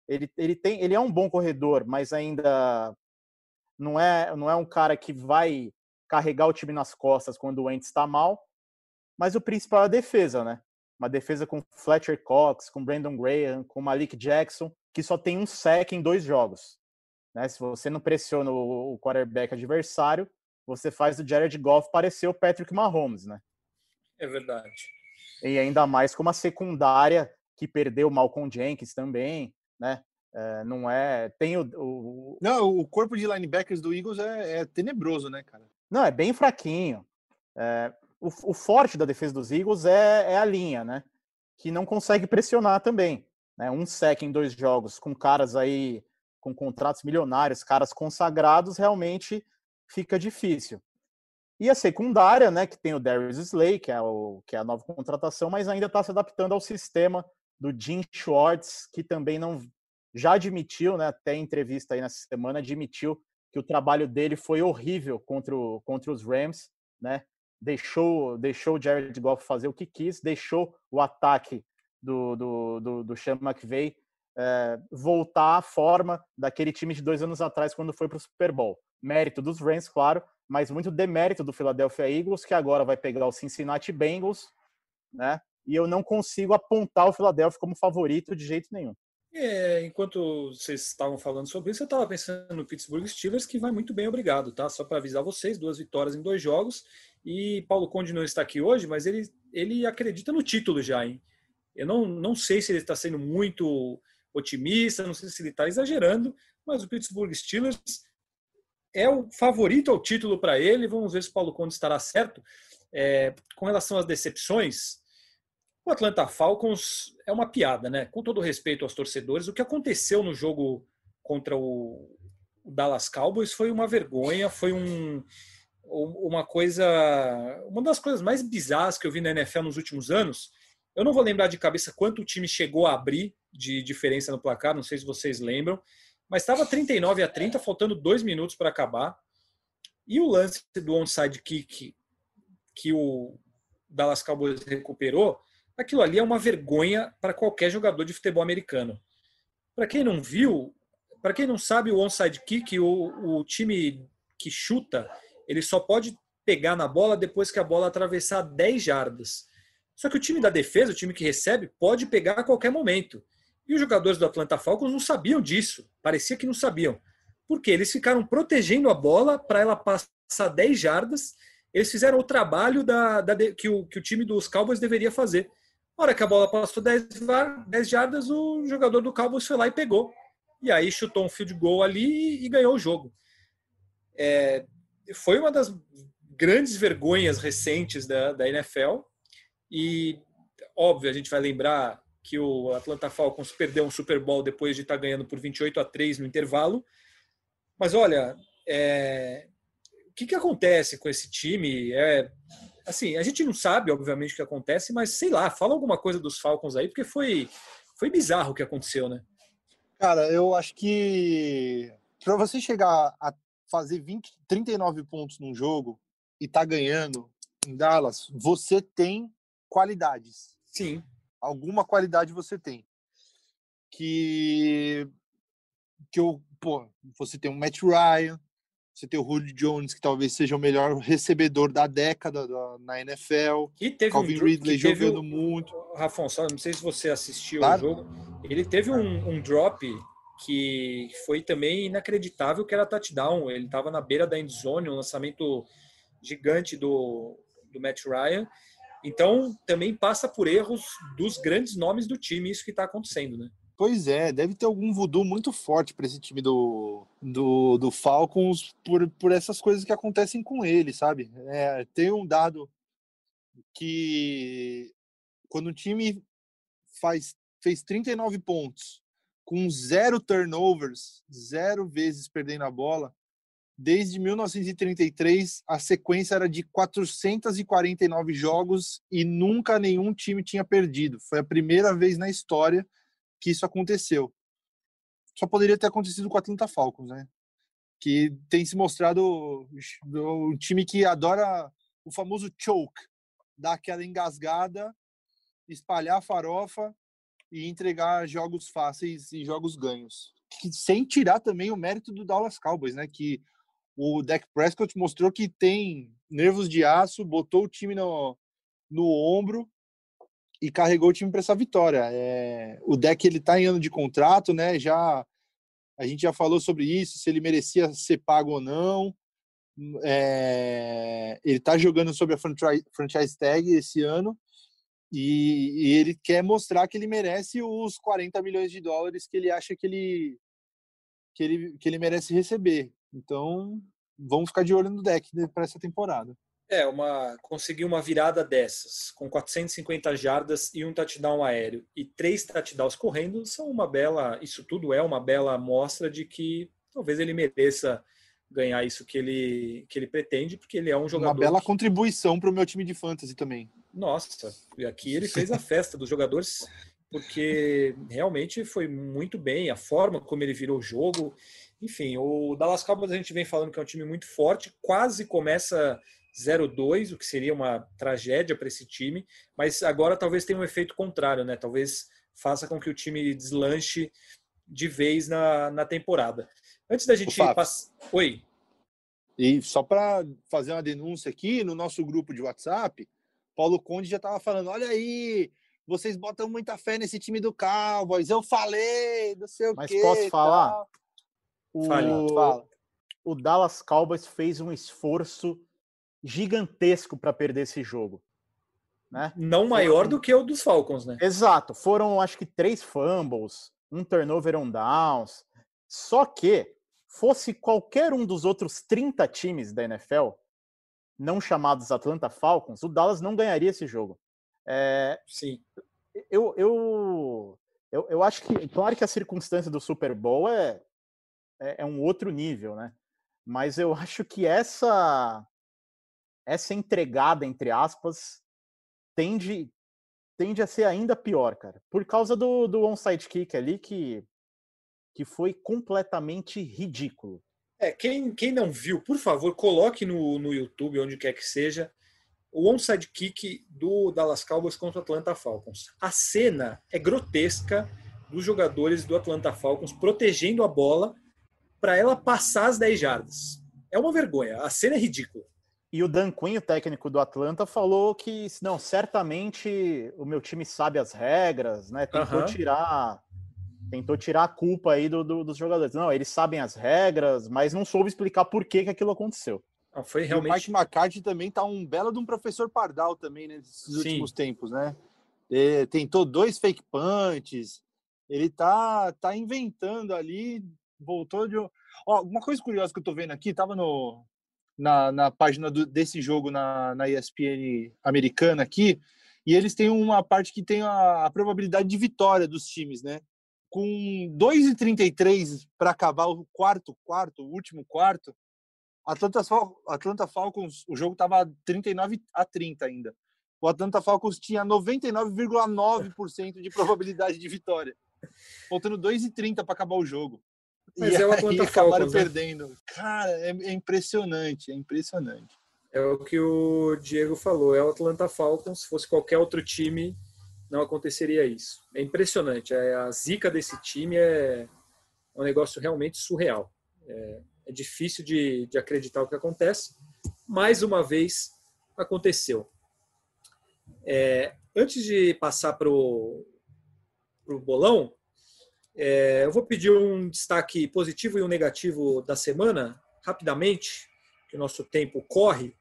Ele, ele, tem, ele é um bom corredor, mas ainda não é, não é um cara que vai carregar o time nas costas quando o Wentz está mal. Mas o principal é a defesa, né? Uma defesa com Fletcher Cox, com Brandon Graham, com Malik Jackson que só tem um sec em dois jogos. Né? Se você não pressiona o quarterback adversário, você faz o Jared Goff parecer o Patrick Mahomes, né?
É verdade.
E ainda mais com uma secundária que perdeu o Malcolm Jenkins também, né? É, não é. Tem o, o,
Não, o corpo de linebackers do Eagles é, é tenebroso, né, cara?
Não, é bem fraquinho. É, o, o, forte da defesa dos Eagles é, é a linha, né? Que não consegue pressionar também né, um sec em dois jogos com caras aí com contratos milionários, caras consagrados, realmente fica difícil. E a secundária, né, que tem o Darius Slay, que é, o, que é a nova contratação, mas ainda está se adaptando ao sistema do Jim Schwartz, que também não já admitiu, né, até em entrevista aí nessa semana, admitiu que o trabalho dele foi horrível contra, o, contra os Rams, né? Deixou, deixou o Jared Goff fazer o que quis, deixou o ataque do, do, do, do Sean McVay é, voltar à forma daquele time de dois anos atrás quando foi para o Super Bowl. Mérito dos Rams, claro, mas muito demérito do Philadelphia Eagles, que agora vai pegar o Cincinnati Bengals, né? E eu não consigo apontar o Philadelphia como favorito de jeito nenhum.
É, enquanto vocês estavam falando sobre isso, eu estava pensando no Pittsburgh Steelers, que vai muito bem, obrigado, tá? Só para avisar vocês, duas vitórias em dois jogos. E Paulo Conde não está aqui hoje, mas ele, ele acredita no título já, hein? Eu não, não sei se ele está sendo muito otimista, não sei se ele está exagerando, mas o Pittsburgh Steelers é o favorito ao título para ele. Vamos ver se o Paulo Conde estará certo. É, com relação às decepções, o Atlanta Falcons é uma piada, né? Com todo respeito aos torcedores, o que aconteceu no jogo contra o, Dallas Cowboys foi uma vergonha, foi um, uma coisa, uma das coisas mais bizarras que eu vi na NFL nos últimos anos Eu não vou lembrar de cabeça quanto o time chegou a abrir de diferença no placar, não sei se vocês lembram, mas estava 39 a 30, faltando dois minutos para acabar. E o lance do onside kick que o Dallas Cowboys recuperou, aquilo ali é uma vergonha para qualquer jogador de futebol americano. Para quem não viu, para quem não sabe, o onside kick, o, o time que chuta, ele só pode pegar na bola depois que a bola atravessar 10 jardas. Só que o time da defesa, o time que recebe, pode pegar a qualquer momento. E os jogadores do Atlanta Falcons não sabiam disso. Parecia que não sabiam. Porque eles ficaram protegendo a bola para ela passar 10 jardas. Eles fizeram o trabalho da, da, que, o, que o time dos Cowboys deveria fazer. Na hora que a bola passou 10, 10 jardas, o jogador do Cowboys foi lá e pegou. E aí chutou um field goal ali e, ganhou o jogo. É, foi uma das grandes vergonhas recentes da, da NFL. E, óbvio, a gente vai lembrar que o Atlanta Falcons perdeu um Super Bowl depois de estar ganhando por 28 a 3 no intervalo. Mas olha, é... o que, que acontece com esse time? É... Assim, a gente não sabe, obviamente, o que acontece, mas sei lá, fala alguma coisa dos Falcons aí, porque foi, foi bizarro o que aconteceu, né?
Cara, eu acho que para você chegar a fazer 20, 39 pontos num jogo e tá ganhando em Dallas, você tem qualidades.
Sim.
Alguma qualidade você tem. Que que eu, pô, você tem o Matt Ryan, você tem o Julio Jones, que talvez seja o melhor recebedor da década da, na NFL.
E teve
Calvin
um,
Ridley jogando
o,
muito.
Rafon, só não sei se você assistiu claro. o jogo. Ele teve um, um, drop que foi também inacreditável, que era touchdown. Ele estava na beira da endzone, um lançamento gigante do, do Matt Ryan. Então, também passa por erros dos grandes nomes do time, isso que está acontecendo, né?
Pois é, deve ter algum voodoo muito forte para esse time do, do, do, Falcons por, por essas coisas que acontecem com ele, sabe? É, tem um dado que quando o time faz, fez 39 pontos com zero turnovers, zero vezes perdendo a bola, desde 1933 a sequência era de 449 jogos e nunca nenhum time tinha perdido. Foi a primeira vez na história que isso aconteceu. Só poderia ter acontecido com o Atlanta Falcons, né? Que tem se mostrado um time que adora o famoso choke, dar aquela engasgada, espalhar a farofa e entregar jogos fáceis e jogos ganhos. Sem tirar também o mérito do Dallas Cowboys, né? Que o Dak Prescott mostrou que tem nervos de aço, botou o time no, no ombro e carregou o time para essa vitória. É, o deck ele está em ano de contrato, né? Já a gente já falou sobre isso, se ele merecia ser pago ou não. É, ele está jogando sobre a franchise tag esse ano e, e, ele quer mostrar que ele merece os 40 milhões de dólares que ele acha que ele que ele, que ele merece receber. Então, vamos ficar de olho no deck para essa temporada.
É, uma conseguir uma virada dessas, com 450 jardas e um touchdown aéreo e três touchdowns correndo, são uma bela, isso tudo é uma bela mostra de que talvez ele mereça ganhar isso que ele que ele pretende, porque ele é um jogador
Uma bela
que...
contribuição para o meu time de fantasy também.
Nossa, e aqui ele fez a festa dos jogadores porque realmente foi muito bem a forma como ele virou o jogo. Enfim, o Dallas Cowboys a gente vem falando que é um time muito forte, quase começa 0-2, o que seria uma tragédia para esse time, mas agora talvez tenha um efeito contrário, né? Talvez faça com que o time deslanche de vez na, na temporada. Antes da gente passar. Oi.
E só para fazer uma denúncia aqui, no nosso grupo de WhatsApp, Paulo Conde já estava falando: olha aí, vocês botam muita fé nesse time do Cowboys. Eu falei, não sei o
Mas
quê.
Mas posso falar?
O... Fala.
o Dallas Cowboys fez um esforço gigantesco para perder esse jogo. Né?
Não maior do que o dos Falcons, né?
Exato. Foram, acho que, três fumbles, um turnover on downs. Só que, fosse qualquer um dos outros 30 times da NFL, não chamados Atlanta Falcons, o Dallas não ganharia esse jogo. É,
Sim.
Eu, eu, eu, eu acho que, claro que a circunstância do Super Bowl é, é, é um outro nível, né? Mas eu acho que essa essa entregada, entre aspas, tende tende a ser ainda pior, cara. Por causa do, do onside kick ali, que, que foi completamente ridículo.
É, quem, quem não viu, por favor, coloque no, no YouTube, onde quer que seja, o onside kick do Dallas Cowboys contra o Atlanta Falcons. A cena é grotesca dos jogadores do Atlanta Falcons protegendo a bola para ela passar as 10 jardas. É uma vergonha, a cena é ridícula.
E o Dan Quinn, o técnico do Atlanta, falou que não, certamente o meu time sabe as regras, né? Tentou uhum. tirar tentou tirar a culpa aí do, do, dos jogadores. Não, eles sabem as regras, mas não soube explicar por que, que aquilo aconteceu.
Não, foi realmente... o Mike McCarthy também tá um belo de um professor pardal também né, nesses Sim. últimos tempos, né? Ele tentou dois fake punts, ele tá, tá inventando ali, voltou de... Ó, uma coisa curiosa que eu tô vendo aqui, tava no, na, na página do, desse jogo na, na ESPN americana aqui, e eles têm uma parte que tem a, a probabilidade de vitória dos times, né? Com 2,33 para acabar o quarto quarto, o último quarto, Atlanta, Atlanta Falcons, o jogo estava 39 a 30 ainda. O Atlanta Falcons tinha 99,9% de probabilidade de vitória. Faltando 2,30 para acabar o jogo. Mas e é o Atlanta aí acabaram Falcons, né? perdendo. Cara, é, é, impressionante, é impressionante.
É o que o Diego falou, é o Atlanta Falcons. Se fosse qualquer outro time, não aconteceria isso. É impressionante. É, a zica desse time é um negócio realmente surreal. É, é difícil de, de acreditar o que acontece. Mais uma vez, aconteceu. É, antes de passar para o bolão, é, eu vou pedir um destaque positivo e um negativo da semana, rapidamente, que o nosso tempo corre.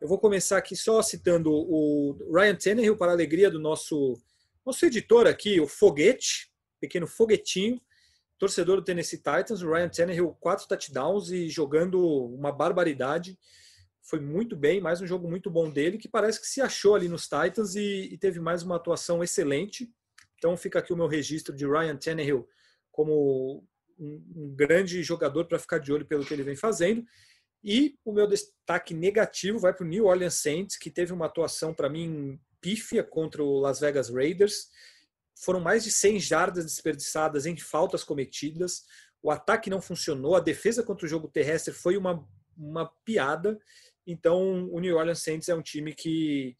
Eu vou começar aqui só citando o Ryan Tannehill, para a alegria do nosso, nosso editor aqui, o Foguete, pequeno foguetinho, torcedor do Tennessee Titans. Ryan Tannehill, quatro touchdowns e jogando uma barbaridade. Foi muito bem, mais um jogo muito bom dele, que parece que se achou ali nos Titans e, e teve mais uma atuação excelente. Então fica aqui o meu registro de Ryan Tannehill como um, um grande jogador para ficar de olho pelo que ele vem fazendo. E o meu destaque negativo vai para o New Orleans Saints, que teve uma atuação para mim pífia contra o Las Vegas Raiders. Foram mais de 100 jardas desperdiçadas em faltas cometidas. O ataque não funcionou, a defesa contra o jogo terrestre foi uma, uma piada. Então, o New Orleans Saints é um time que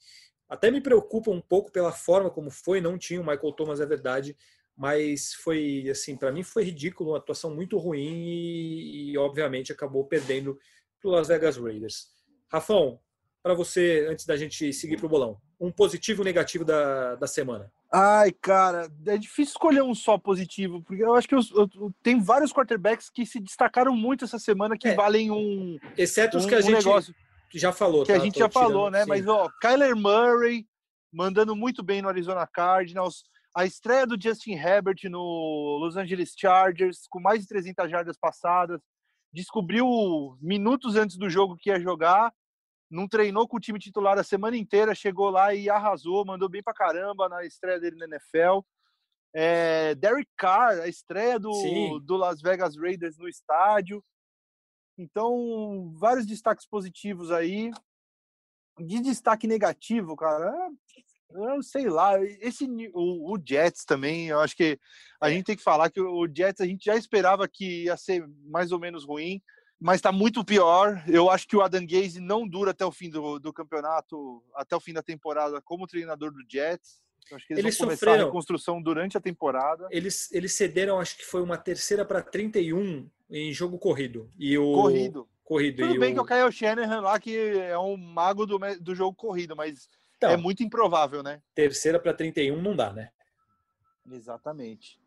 até me preocupa um pouco pela forma como foi, não tinha o Michael Thomas, é verdade, mas foi, assim, para mim foi ridículo, uma atuação muito ruim e, e obviamente, acabou perdendo para Las Vegas Raiders. Rafão, para você, antes da gente seguir para o bolão, um positivo e um negativo da, da semana.
Ai, cara, é difícil escolher um só positivo, porque eu acho que eu, eu, tem vários quarterbacks que se destacaram muito essa semana que é, valem um.
Exceto os um, que a gente. Negócio
já falou,
que
tá? a gente já tirando, falou, né? Sim. Mas ó, Kyler Murray mandando muito bem no Arizona Cardinals, a estreia do Justin Herbert no Los Angeles Chargers com mais de 300 jardas passadas, descobriu minutos antes do jogo que ia jogar, não treinou com o time titular a semana inteira, chegou lá e arrasou, mandou bem pra caramba na estreia dele na NFL. É, Derek Carr, a estreia do, do Las Vegas Raiders no estádio. Então, vários destaques positivos aí. De destaque negativo, cara, eu sei lá. Esse, o, o, Jets também, eu acho que a é. gente tem que falar que o Jets a gente já esperava que ia ser mais ou menos ruim, mas está muito pior. Eu acho que o Adam Gaze não dura até o fim do, do campeonato, até o fim da temporada como treinador do Jets. Eu acho que eles, eles vão começar sofreram. a reconstrução durante a temporada.
Eles, eles cederam, acho que foi uma terceira para 31 em jogo corrido. E o
corrido.
corrido
Tudo bem
o...
que o Kyle Shanahan lá que é um mago do, do jogo corrido, mas então, é muito improvável, né?
Terceira para 31 não dá, né?
Exatamente.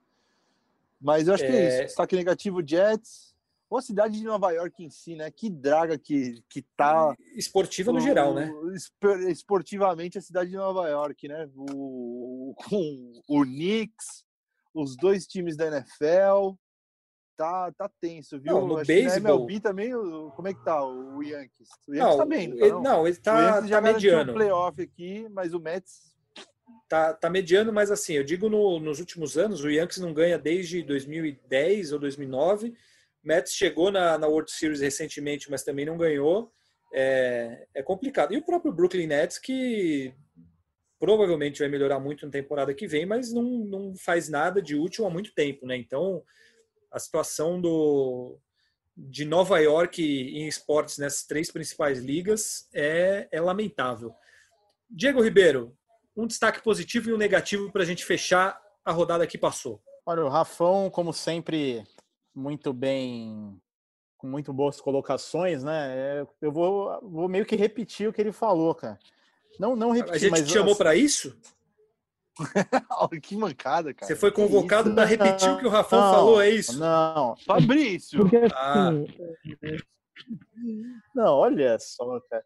Mas eu acho é... que é isso. Destaque negativo Jets. Ou a cidade de Nova York em si, né? Que draga que, que tá.
Esportiva no o, geral, né?
Esportivamente a cidade de Nova York, né? O, com o Knicks, os dois times da NFL tá, tá tenso, viu?
Não, no Acho beisebol... MLB
também, como é que tá o Yankees? O Yankees não, tá bem,
não, tá, não? não ele tá, tá mediano.
O playoff aqui, mas o Mets...
Tá, tá mediano, mas assim, eu digo no, nos últimos anos, o Yankees não ganha desde 2010 ou 2009. Mets chegou na, na World Series recentemente, mas também não ganhou. É, é complicado. E o próprio Brooklyn Nets, que provavelmente vai melhorar muito na temporada que vem, mas não, não faz nada de útil há muito tempo, né? Então, a situação do, de Nova York em esportes nessas três principais ligas é, é lamentável. Diego Ribeiro, um destaque positivo e um negativo para a gente fechar a rodada que passou.
Olha, o Rafão, como sempre, muito bem, com muito boas colocações, né? É, eu vou, vou meio que repetir o que ele falou, cara. Não, não repetir,
A gente
mas,
te chamou para isso?
que mancada, cara.
Você foi convocado para repetir o que o Rafão não, falou, é isso?
Não.
Fabrício.
Porque, ah. Não, olha só, cara.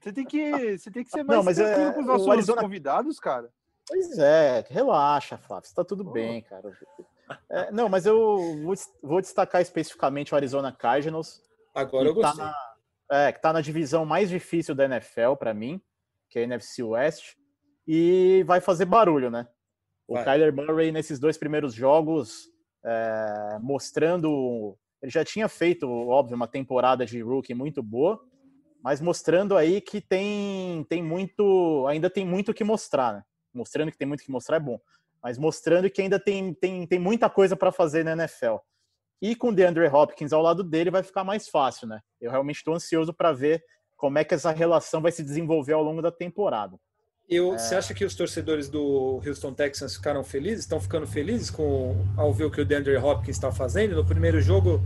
Você tem que, você tem que ser mais não, mas é, com os nossos Arizona... convidados, cara.
Pois é, relaxa, Flávio, está tudo oh. bem, cara. É, não, mas eu vou, vou, destacar especificamente o Arizona Cardinals.
Agora eu tá gostei.
Tá na, é, que está na divisão mais difícil da NFL para mim, que é a NFC West, e vai fazer barulho, né? O vai. Kyler Murray nesses dois primeiros jogos é, mostrando, ele já tinha feito, óbvio, uma temporada de rookie muito boa, mas mostrando aí que tem, tem muito, ainda tem muito que mostrar, né? Mostrando que tem muito que mostrar é bom, mas mostrando que ainda tem, tem, tem muita coisa para fazer na NFL. E com o DeAndre Hopkins ao lado dele vai ficar mais fácil, né? Eu realmente estou ansioso para ver como é que essa relação vai se desenvolver ao longo da temporada.
Eu, é... Você acha que os torcedores do Houston Texans ficaram felizes? Estão ficando felizes com ao ver o que o DeAndre Hopkins está fazendo? No primeiro jogo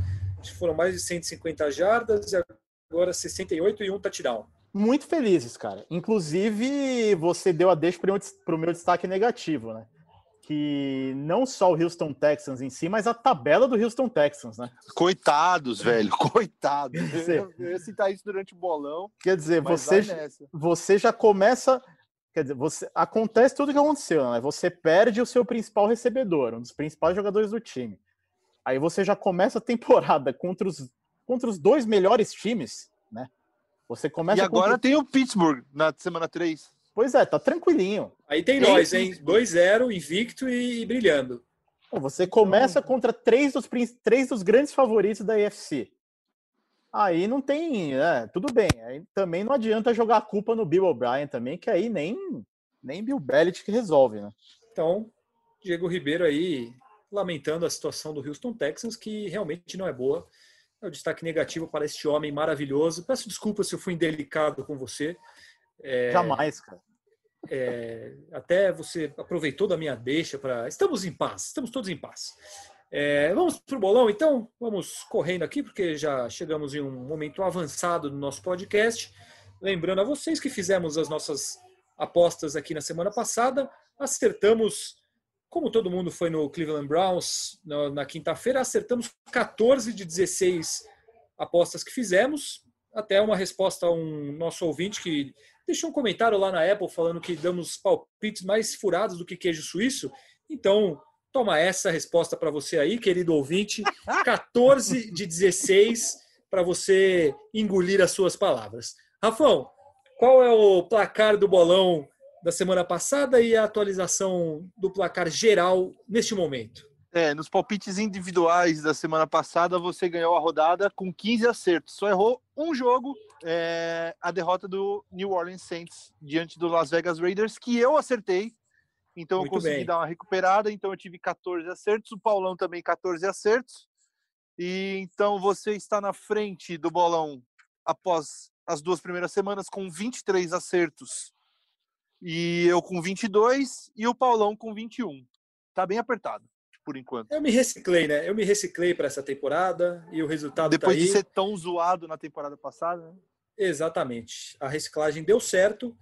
foram mais de 150 jardas e agora 68 e um touchdown.
Muito felizes, cara. Inclusive, você deu a deixa para o meu destaque negativo, né? Que não só o Houston Texans em si, mas a tabela do Houston Texans, né?
Coitados, velho, coitados. Eu, eu ia citar isso durante o bolão.
Quer dizer, você, você já começa. Quer dizer, você, acontece tudo o que aconteceu, né? Você perde o seu principal recebedor, um dos principais jogadores do time. Aí você já começa a temporada contra os contra os dois melhores times, né? Você começa
E agora contra... tem o Pittsburgh na semana 3.
Pois é, tá tranquilinho.
Aí tem, nós, hein? 2-0, invicto e, e brilhando.
Você começa contra três dos, três dos grandes favoritos da UFC. Aí não tem, é, tudo bem. Aí também não adianta jogar a culpa no Bill O'Brien também, que aí nem, nem Bill Belichick resolve, né?
Então, Diego Ribeiro aí lamentando a situação do Houston Texans, que realmente não é boa. É o destaque negativo para este homem maravilhoso. Peço desculpas se eu fui indelicado com você.
É, Jamais, cara.
É, até você aproveitou da minha deixa para. Estamos em paz, estamos todos em paz. É, vamos para o bolão, então? Vamos correndo aqui, porque já chegamos em um momento avançado do nosso podcast. Lembrando a vocês que fizemos as nossas apostas aqui na semana passada, acertamos como todo mundo foi no Cleveland Browns na, na quinta-feira, acertamos 14 de 16 apostas que fizemos. Até uma resposta a um nosso ouvinte que deixou um comentário lá na Apple falando que damos palpites mais furados do que queijo suíço. Então, toma essa resposta para você aí, querido ouvinte. 14 de 16 para você engolir as suas palavras. Rafão, qual é o placar do bolão da semana passada e a atualização do placar geral neste momento.
É, nos palpites individuais da semana passada, você ganhou a rodada com 15 acertos. Só errou um jogo, é, a derrota do New Orleans Saints diante do Las Vegas Raiders, que eu acertei. Então Muito eu consegui bem. dar uma recuperada. Então eu tive 14 acertos, o Paulão também 14 acertos. E então você está na frente do bolão após as duas primeiras semanas com 23 acertos e eu com 22 e o Paulão com 21. Tá bem apertado, por enquanto.
Eu me reciclei, né? Eu me reciclei para essa temporada e o resultado
tá Depois
tá
de ser tão zoado na temporada passada, né?
Exatamente. A reciclagem deu certo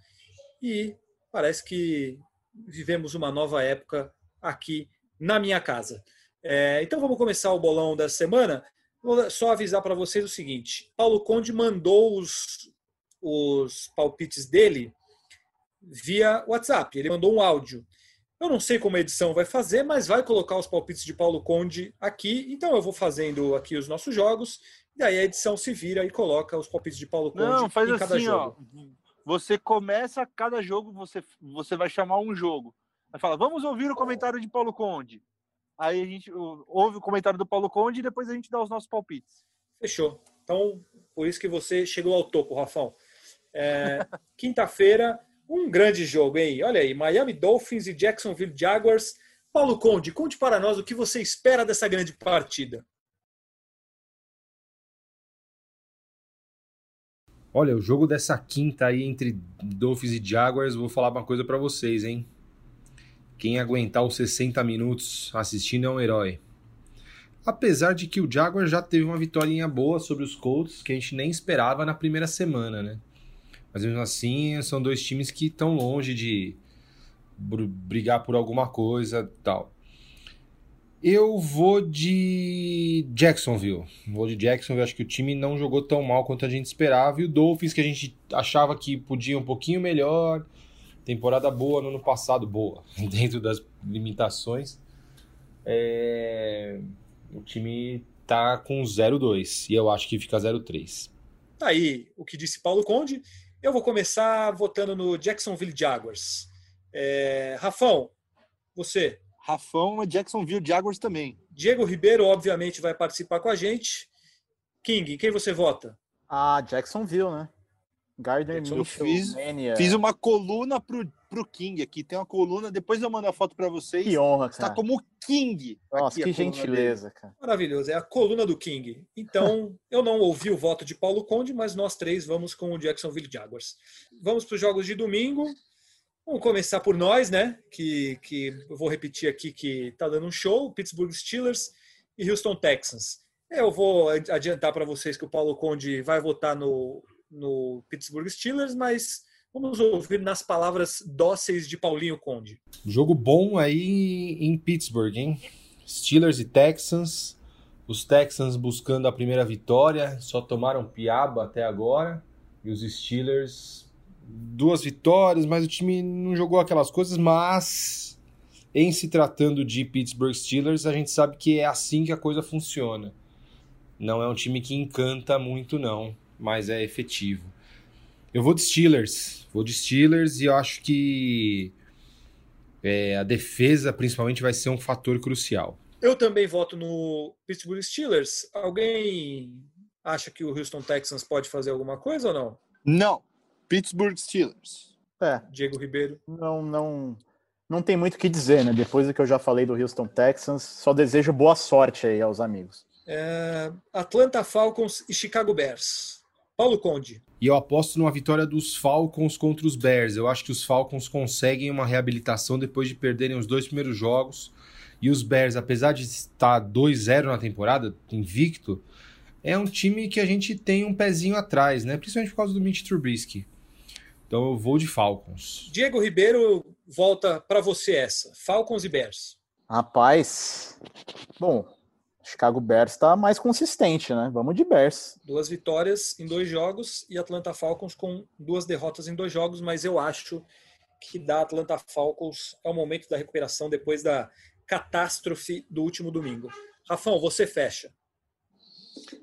e parece que vivemos uma nova época aqui na minha casa. É, então vamos começar o bolão da semana. Vou só avisar para vocês o seguinte: Paulo Conde mandou os, os palpites dele via WhatsApp. Ele mandou um áudio. Eu não sei como a edição vai fazer, mas vai colocar os palpites de Paulo Conde aqui. Então eu vou fazendo aqui os nossos jogos. E aí a edição se vira e coloca os palpites de Paulo Conde
não, faz
em cada
assim,
jogo.
Ó, você começa cada jogo, você, você vai chamar um jogo. Vai falar, vamos ouvir o comentário de Paulo Conde. Aí a gente ouve o comentário do Paulo Conde e depois a gente dá os nossos palpites.
Fechou. Então, por isso que você chegou ao topo, Rafão. É, Quinta-feira, Um grande jogo, hein? Olha aí, Miami Dolphins e Jacksonville Jaguars. Paulo Conde, conte para nós o que você espera dessa grande partida.
Olha, o jogo dessa quinta aí entre Dolphins e Jaguars, vou falar uma coisa para vocês, hein? Quem aguentar os 60 minutos assistindo é um herói. Apesar de que o Jaguars já teve uma vitória boa sobre os Colts, que a gente nem esperava na primeira semana, né? Mas mesmo assim, são dois times que estão longe de brigar por alguma coisa tal. Eu vou de Jacksonville. Vou de Jacksonville. Acho que o time não jogou tão mal quanto a gente esperava. E o Dolphins, que a gente achava que podia um pouquinho melhor. Temporada boa no ano passado, boa, dentro das limitações. É... O time tá com 0-2 e eu acho que fica 0-3.
Tá aí o que disse Paulo Conde. Eu vou começar votando no Jacksonville Jaguars. É, Rafão, você.
Rafão é Jacksonville Jaguars também.
Diego Ribeiro, obviamente, vai participar com a gente. King, quem você vota?
Ah, Jacksonville, né? Gardner
Mitchell, fiz, fiz uma coluna pro, pro King aqui. Tem uma coluna, depois eu mando a foto para vocês.
Que honra,
cara. Está como King.
Nossa, que gentileza, dele. cara.
Maravilhoso, é a coluna do King. Então, eu não ouvi o voto de Paulo Conde, mas nós três vamos com o Jacksonville Jaguars. Vamos para os jogos de domingo. Vamos começar por nós, né? Que, que eu vou repetir aqui que tá dando um show: Pittsburgh Steelers e Houston Texans. Eu vou adiantar para vocês que o Paulo Conde vai votar no, no Pittsburgh Steelers, mas vamos ouvir nas palavras dóceis de Paulinho Conde.
Jogo bom aí em Pittsburgh, hein? Steelers e Texans. Os Texans buscando a primeira vitória, só tomaram piaba até agora. E os Steelers duas vitórias, mas o time não jogou aquelas coisas, mas em se tratando de Pittsburgh Steelers, a gente sabe que é assim que a coisa funciona. Não é um time que encanta muito não, mas é efetivo. Eu vou de Steelers, vou de Steelers e eu acho que é, a defesa principalmente vai ser um fator crucial.
Eu também voto no Pittsburgh Steelers. Alguém acha que o Houston Texans pode fazer alguma coisa ou não?
Não. Pittsburgh Steelers.
É. Diego Ribeiro.
Não, não, não tem muito o que dizer, né? Depois do que eu já falei do Houston Texans, só desejo boa sorte aí aos amigos.
É, Atlanta Falcons e Chicago Bears. Paulo Conde.
E eu aposto numa vitória dos Falcons contra os Bears. Eu acho que os Falcons conseguem uma reabilitação depois de perderem os dois primeiros jogos. E os Bears, apesar de estar 2-0 na temporada, invicto, é um time que a gente tem um pezinho atrás, né? Principalmente por causa do Mitch Trubisky. Então eu vou de Falcons.
Diego Ribeiro, volta para você essa. Falcons e Bears.
Rapaz, bom, Chicago Bears está mais consistente, né? Vamos de Bears.
Duas vitórias em dois jogos e Atlanta Falcons com duas derrotas em dois jogos, mas eu acho que da Atlanta Falcons é o momento da recuperação depois da catástrofe do último domingo. Rafão, você fecha.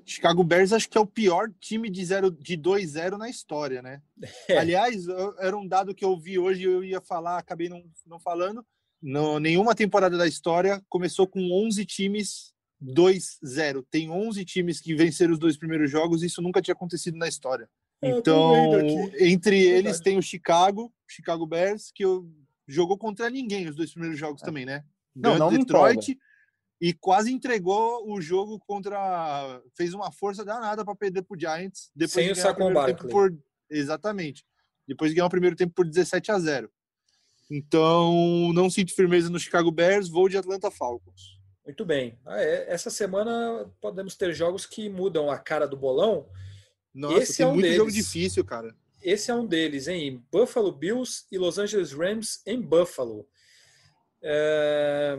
Chicago Bears acho que é o pior time de, zero, de 2-0 na história, né? É. Aliás, era um dado que eu vi hoje eu ia falar, acabei não, não falando. No, nenhuma temporada da história começou com 11 times 2-0. Tem 11 times que venceram os dois primeiros jogos, isso nunca tinha acontecido na história. Então, entre eles tem o Chicago, Chicago Bears, que jogou contra ninguém os dois primeiros jogos é. também, né?
Não, não Detroit
e quase entregou o jogo contra. fez uma força danada para perder para o Giants.
Depois Sem de o Saquon por
Exatamente. Depois de ganhar o primeiro tempo por 17 a 0. Então, não sinto firmeza no Chicago Bears, vou de Atlanta Falcons.
Muito bem. Ah, é, essa semana podemos ter jogos que mudam a cara do bolão.
Nossa, Esse é um muito deles. jogo difícil, cara.
Esse é um deles, hein? Buffalo Bills e Los Angeles Rams em Buffalo. É...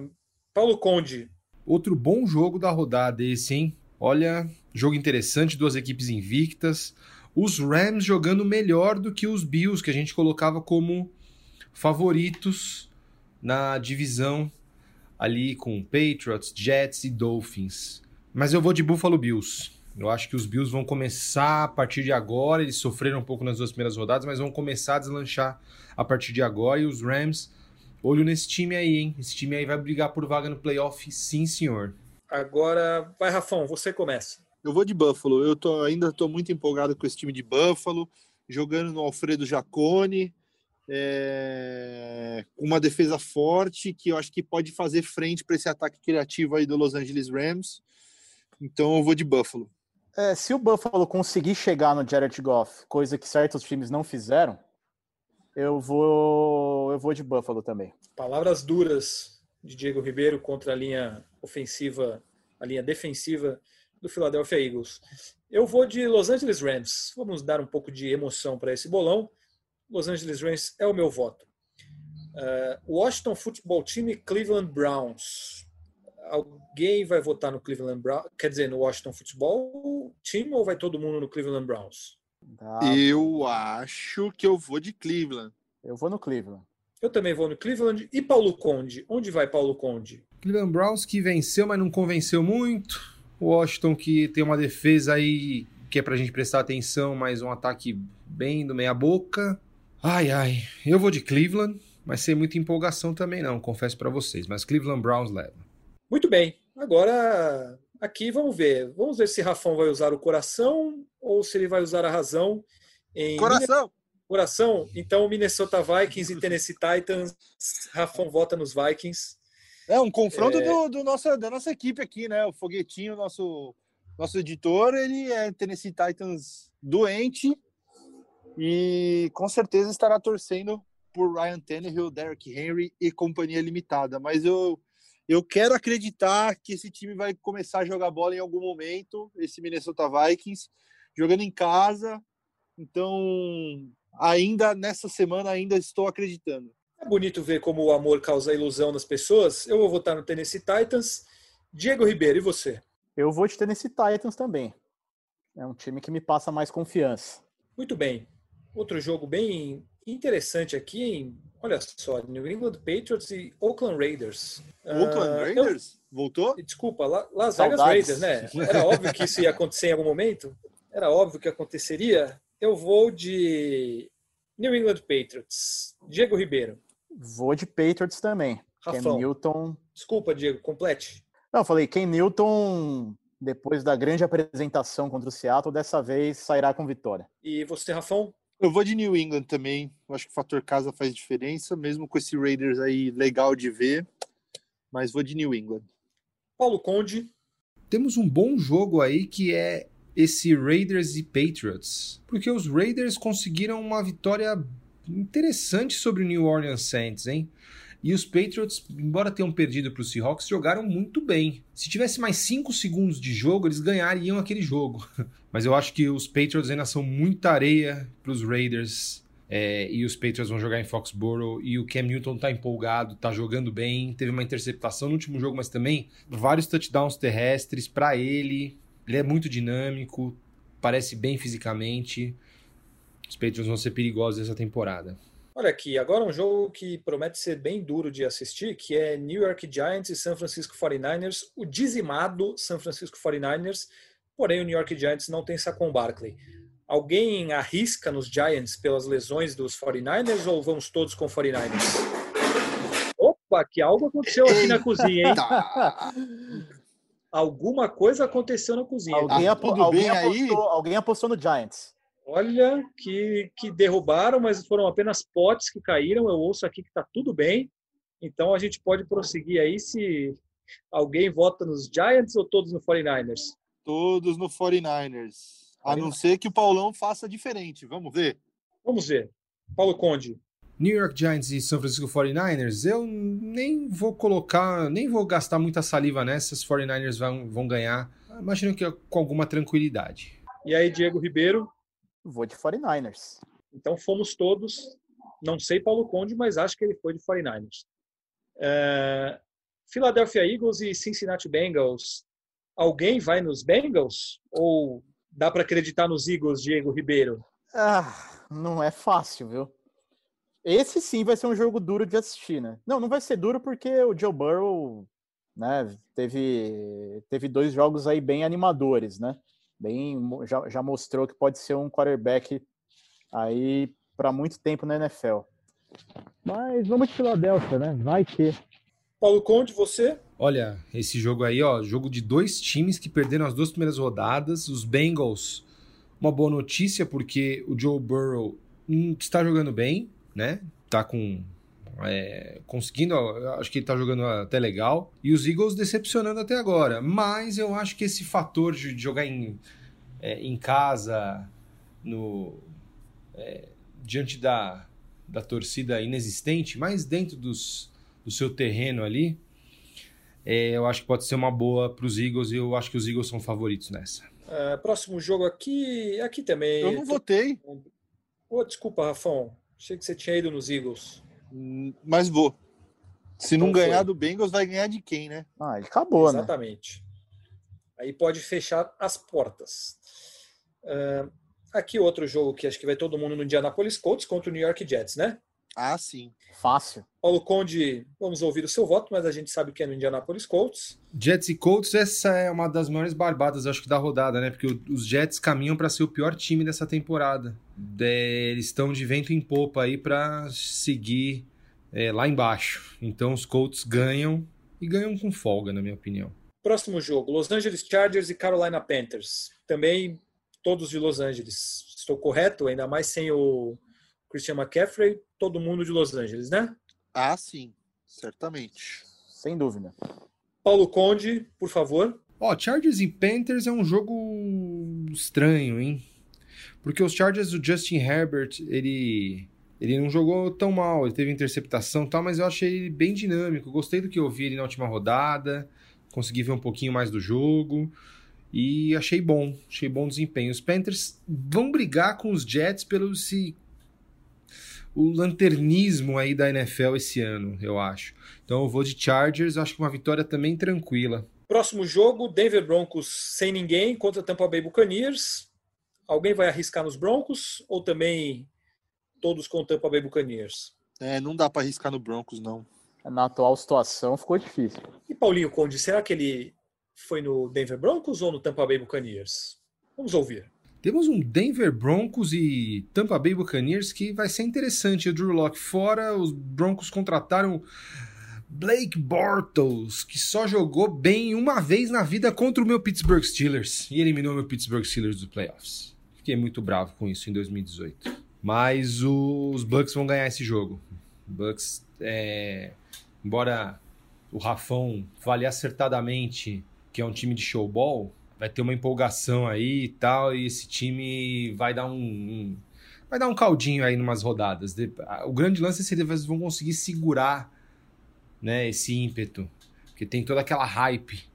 Paulo Conde,
Outro bom jogo da rodada esse, hein? Olha, jogo interessante, duas equipes invictas. Os Rams jogando melhor do que os Bills, que a gente colocava como favoritos na divisão ali com Patriots, Jets e Dolphins. Mas eu vou de Buffalo Bills. Eu acho que os Bills vão começar a partir de agora. Eles sofreram um pouco nas duas primeiras rodadas, mas vão começar a deslanchar a partir de agora. E os Rams Olho nesse time aí, hein? Esse time aí vai brigar por vaga no playoff, sim, senhor.
Agora, vai, Rafão, você começa.
Eu vou de Buffalo. Eu tô, ainda estou muito empolgado com esse time de Buffalo, jogando no Alfredo Jacone. é, com uma defesa forte que eu acho que pode fazer frente para esse ataque criativo aí do Los Angeles Rams. Então eu vou de Buffalo.
É, se o Buffalo conseguir chegar no Jared Goff, coisa que certos times não fizeram, eu vou eu vou de Buffalo também.
Palavras duras de Diego Ribeiro contra a linha ofensiva, a linha defensiva do Philadelphia Eagles. Eu vou de Los Angeles Rams. Vamos dar um pouco de emoção para esse bolão. Los Angeles Rams é o meu voto. Uh, Washington Football Team e Cleveland Browns. Alguém vai votar no Cleveland Browns? Quer dizer, no Washington Football Team ou vai todo mundo no Cleveland Browns?
Eu acho que eu vou de Cleveland.
Eu vou no Cleveland.
Eu também vou no Cleveland. E Paulo Conde? Onde vai Paulo Conde?
Cleveland Browns que venceu, mas não convenceu muito. Washington que tem uma defesa aí que é pra gente prestar atenção, mas um ataque bem do meia boca. Ai, ai. Eu vou de Cleveland, mas sem muita empolgação também não, confesso para vocês. Mas Cleveland Browns leva.
Muito bem. Agora, aqui vamos ver. Vamos ver se Rafão vai usar o coração ou se ele vai usar a razão. Em
coração!
Coração. Então, Minnesota Vikings e Tennessee Titans. Rafão vota nos Vikings.
É um confronto é... Do, do nossa, da nossa equipe aqui, né? O Foguetinho, nosso, nosso editor, ele é Tennessee Titans doente e com certeza estará torcendo por Ryan Tannehill, Derrick Henry e companhia limitada. Mas eu, eu quero acreditar que esse time vai começar a jogar bola em algum momento, esse Minnesota Vikings, jogando em casa. Então, ainda nessa semana, ainda estou acreditando.
É bonito ver como o amor causa ilusão nas pessoas. Eu vou votar no Tennessee Titans. Diego Ribeiro, e você?
Eu vou de Tennessee Titans também. É um time que me passa mais confiança.
Muito bem. Outro jogo bem interessante aqui, em, olha só, New England Patriots e Oakland Raiders.
Oakland uh, Raiders? Eu, Voltou?
Desculpa, Las Vegas Raiders, né? Era óbvio que isso ia acontecer em algum momento. Era óbvio que aconteceria. Eu vou de New England Patriots. Diego Ribeiro.
Vou de Patriots também.
Rafão. Ken Newton. Desculpa, Diego, complete.
Não, falei, Ken Newton, depois da grande apresentação contra o Seattle, dessa vez sairá com vitória.
E você, Rafão?
Eu vou de New England também. Eu acho que o fator casa faz diferença, mesmo com esse Raiders aí legal de ver. Mas vou de New England.
Paulo Conde.
Temos um bom jogo aí que é esse Raiders e Patriots. Porque os Raiders conseguiram uma vitória interessante sobre o New Orleans Saints, hein? E os Patriots, embora tenham perdido para os Seahawks, jogaram muito bem. Se tivesse mais 5 segundos de jogo, eles ganhariam aquele jogo. Mas eu acho que os Patriots ainda são muita areia para os Raiders. É, e os Patriots vão jogar em Foxborough. E o Cam Newton tá empolgado, tá jogando bem. Teve uma interceptação no último jogo, mas também vários touchdowns terrestres para ele. Ele é muito dinâmico, parece bem fisicamente. Os Patriots vão ser perigosos essa temporada.
Olha aqui, agora um jogo que promete ser bem duro de assistir, que é New York Giants e San Francisco 49ers, o dizimado San Francisco 49ers, porém o New York Giants não tem Saquon Barkley. Alguém arrisca nos Giants pelas lesões dos 49ers ou vamos todos com 49ers? Opa, que algo aconteceu aqui na cozinha, hein? Alguma coisa aconteceu na cozinha.
Alguém, ah, alguém, apostou, alguém apostou no Giants.
Olha, que, que derrubaram, mas foram apenas potes que caíram. Eu ouço aqui que está tudo bem. Então a gente pode prosseguir aí se alguém vota nos Giants ou todos no 49ers?
Todos no 49ers. A não ser que o Paulão faça diferente. Vamos ver.
Vamos ver. Paulo Conde.
New York Giants e São Francisco 49ers, eu nem vou colocar, nem vou gastar muita saliva nessas. 49ers vão, vão ganhar. Imagino que com alguma tranquilidade.
E aí, Diego Ribeiro?
Vou de 49ers.
Então fomos todos, não sei Paulo Conde, mas acho que ele foi de 49ers. É, Philadelphia Eagles e Cincinnati Bengals. Alguém vai nos Bengals? Ou dá para acreditar nos Eagles, Diego Ribeiro?
Ah, não é fácil, viu? Esse sim vai ser um jogo duro de assistir, né? Não, não vai ser duro porque o Joe Burrow, né, teve, teve dois jogos aí bem animadores, né? bem já, já mostrou que pode ser um quarterback aí para muito tempo na NFL. Mas vamos de Filadélfia, né? Vai ter.
Paulo Conde, você?
Olha, esse jogo aí, ó, jogo de dois times que perderam as duas primeiras rodadas. Os Bengals, uma boa notícia porque o Joe Burrow está jogando bem, né? tá com é, conseguindo, acho que ele tá jogando até legal. E os Eagles decepcionando até agora. Mas eu acho que esse fator de jogar em, é, em casa, no, é, diante da, da torcida inexistente, mas dentro dos, do seu terreno ali, é, eu acho que pode ser uma boa para os Eagles e eu acho que os Eagles são favoritos nessa.
Uh, próximo jogo aqui, aqui também.
Eu não votei.
Oh, desculpa, Rafão. Achei que você tinha ido nos Eagles.
Mas vou. Se não então ganhar foi. do Bengals, vai ganhar de quem, né?
Ah, acabou,
né? Exatamente. Aí pode fechar as portas. Uh, aqui outro jogo que acho que vai todo mundo no Indianapolis Colts contra o New York Jets, né?
Ah, sim.
Fácil.
Paulo Conde, vamos ouvir o seu voto, mas a gente sabe que é no Indianapolis Colts.
Jets e Colts, essa é uma das maiores barbadas, acho que, da rodada, né? Porque os Jets caminham para ser o pior time dessa temporada. Eles estão de vento em popa aí para seguir é, lá embaixo. Então os Colts ganham e ganham com folga, na minha opinião.
Próximo jogo: Los Angeles Chargers e Carolina Panthers. Também todos de Los Angeles. Estou correto? Ainda mais sem o Christian McCaffrey, todo mundo de Los Angeles, né?
Ah, sim, certamente.
Sem dúvida.
Paulo Conde, por favor.
Ó, oh, Chargers e Panthers é um jogo estranho, hein? Porque os Chargers, o Justin Herbert, ele ele não jogou tão mal, ele teve interceptação e tal, mas eu achei ele bem dinâmico. Gostei do que eu vi ele na última rodada, consegui ver um pouquinho mais do jogo e achei bom, achei bom desempenho. Os Panthers vão brigar com os Jets pelo se o lanternismo aí da NFL esse ano, eu acho. Então eu vou de Chargers, acho que uma vitória também tranquila.
Próximo jogo, Denver Broncos sem ninguém contra Tampa Bay Buccaneers. Alguém vai arriscar nos Broncos ou também todos com Tampa Bay Buccaneers?
É, não dá para arriscar no Broncos, não.
Na atual situação ficou difícil.
E Paulinho Conde, será que ele foi no Denver Broncos ou no Tampa Bay Buccaneers? Vamos ouvir.
Temos um Denver Broncos e Tampa Bay Buccaneers que vai ser interessante. O Drew Locke fora, os Broncos contrataram Blake Bortles, que só jogou bem uma vez na vida contra o meu Pittsburgh Steelers e eliminou meu Pittsburgh Steelers dos playoffs. Fiquei muito bravo com isso em 2018. Mas os Bucks vão ganhar esse jogo. Bucks, é... embora o Rafão fale acertadamente que é um time de showball, vai ter uma empolgação aí e tal, e esse time vai dar um, um vai dar um caldinho aí numas rodadas. O grande lance é se eles vão conseguir segurar né, esse ímpeto, porque tem toda aquela hype